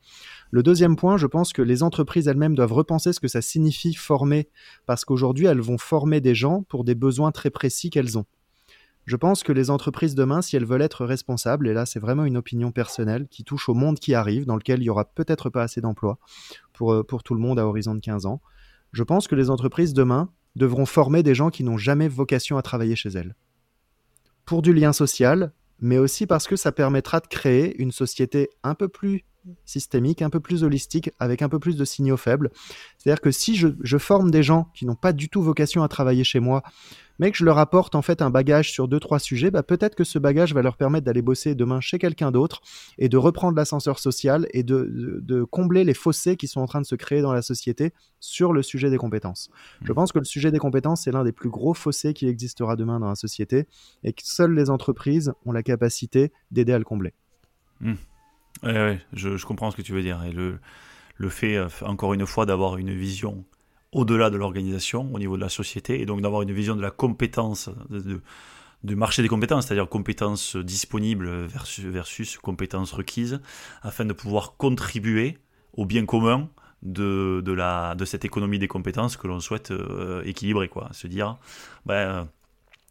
Le deuxième point, je pense que les entreprises elles-mêmes doivent repenser ce que ça signifie former, parce qu'aujourd'hui, elles vont former des gens pour des besoins très précis qu'elles ont. Je pense que les entreprises demain, si elles veulent être responsables, et là c'est vraiment une opinion personnelle qui touche au monde qui arrive, dans lequel il y aura peut-être pas assez d'emplois pour, euh, pour tout le monde à horizon de 15 ans, je pense que les entreprises demain devront former des gens qui n'ont jamais vocation à travailler chez elles. Pour du lien social, mais aussi parce que ça permettra de créer une société un peu plus systémique, un peu plus holistique, avec un peu plus de signaux faibles. C'est-à-dire que si je, forme des gens qui n'ont pas du tout vocation à travailler chez moi, mais que je leur apporte en fait un bagage sur deux trois sujets, bah, peut-être que ce bagage va leur permettre d'aller bosser demain chez quelqu'un d'autre et de reprendre l'ascenseur social et de, combler les fossés qui sont en train de se créer dans la société sur le sujet des compétences. Mmh. Je pense que le sujet des compétences c'est l'un des plus gros fossés qui existera demain dans la société et que seules les entreprises ont la capacité d'aider à le combler. Mmh. Ouais, je, comprends ce que tu veux dire. Et le, le fait, euh, encore une fois, d'avoir une vision au-delà de l'organisation, au niveau de la société, et donc d'avoir une vision de la compétence, du marché des compétences, c'est-à-dire compétences disponibles versus, versus compétences requises, afin de pouvoir contribuer au bien commun de, de, la, de cette économie des compétences que l'on souhaite euh, équilibrer. Quoi. Se dire, ben,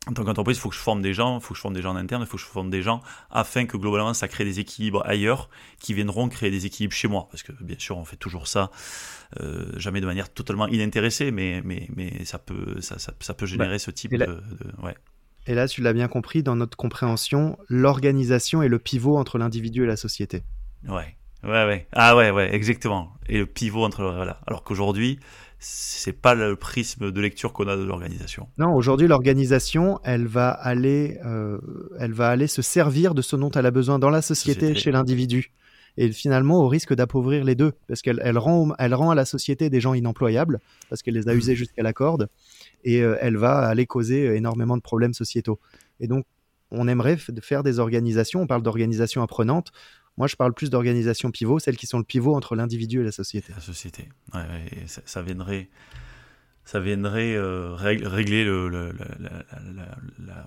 en tant qu'entreprise, il faut que je forme des gens, il faut que je forme des gens en interne, il faut que je forme des gens afin que globalement ça crée des équilibres ailleurs qui viendront créer des équilibres chez moi. Parce que bien sûr, on fait toujours ça, euh, jamais de manière totalement inintéressée, mais, mais, mais ça, peut, ça, ça, peut générer ce type de, Ouais. Et là, tu l'as bien compris, dans notre compréhension, l'organisation est le pivot entre l'individu et la société. Ouais, ouais, ouais. Ah ouais, ouais, exactement. Et le pivot entre. Voilà. Alors qu'aujourd'hui, c'est pas le prisme de lecture qu'on a de l'organisation. Non, aujourd'hui l'organisation, elle va aller, euh, elle va aller se servir de ce dont elle a besoin dans la société, chez l'individu, et finalement au risque d'appauvrir les deux, parce qu'elle elle rend, elle rend à la société des gens inemployables, parce qu'elle les a usés jusqu'à la corde, et euh, elle va aller causer énormément de problèmes sociétaux. Et donc on aimerait faire des organisations, on parle d'organisations apprenantes, moi, je parle plus d'organisations pivot, celles qui sont le pivot entre l'individu et la société. La société. Ouais, ça, viendrait ça viendrait euh, régler le, la,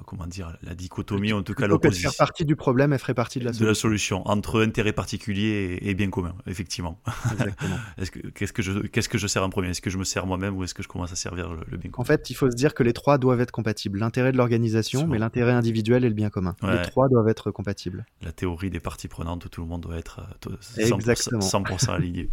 comment dire, la dichotomie, en tout cas l'opposition. faire partie du problème, elle ferait partie de la solution. De la solution, entre intérêt particulier et, bien commun, effectivement. Qu'est-ce, que je, qu'est-ce que je sers en premier? Est-ce que je me sers moi-même ou est-ce que je commence à servir le, bien commun? En fait, il faut se dire que les trois doivent être compatibles. L'intérêt de l'organisation, mais l'intérêt individuel et le bien commun. Les trois doivent être compatibles. La théorie des parties prenantes, tout le monde doit être 100%, euh, 100% aligné.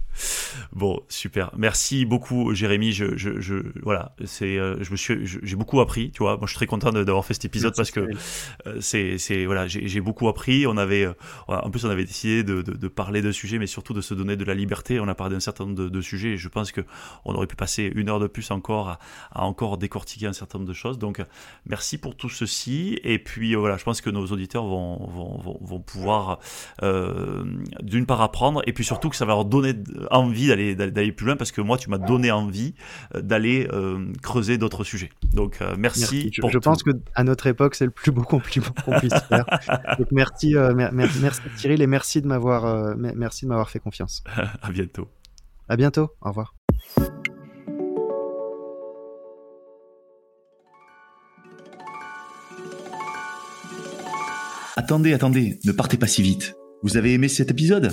bon, super. Merci beaucoup, Jérémy. je, je voilà, c'est, euh, je me suis, j'ai beaucoup appris, tu vois. Moi, je suis très content d'avoir fait cet épisode parce que euh, c'est, c'est, voilà, j'ai beaucoup appris. On avait, euh, en plus, on avait décidé de, de, de, parler de sujets, mais surtout de se donner de la liberté. On a parlé d'un certain nombre de, sujets. Et je pense que on aurait pu passer une heure de plus encore à, encore décortiquer un certain nombre de choses. Donc, merci pour tout ceci. Et puis, voilà, je pense que nos auditeurs vont, vont, vont, vont pouvoir, d'une part, apprendre, et puis surtout que ça va leur donner envie d'aller, d'aller plus loin parce que moi, tu m'as donné envie d'aller euh, creuser d'autres sujets. Donc euh, merci. Je, pense que à notre époque, c'est le plus beau compliment qu'on puisse faire. Donc merci, euh, merci Cyril et merci de m'avoir, merci de m'avoir fait confiance. à bientôt. À bientôt. Au revoir. Attendez, attendez, ne partez pas si vite. Vous avez aimé cet épisode?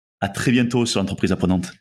à très bientôt sur l'entreprise apprenante.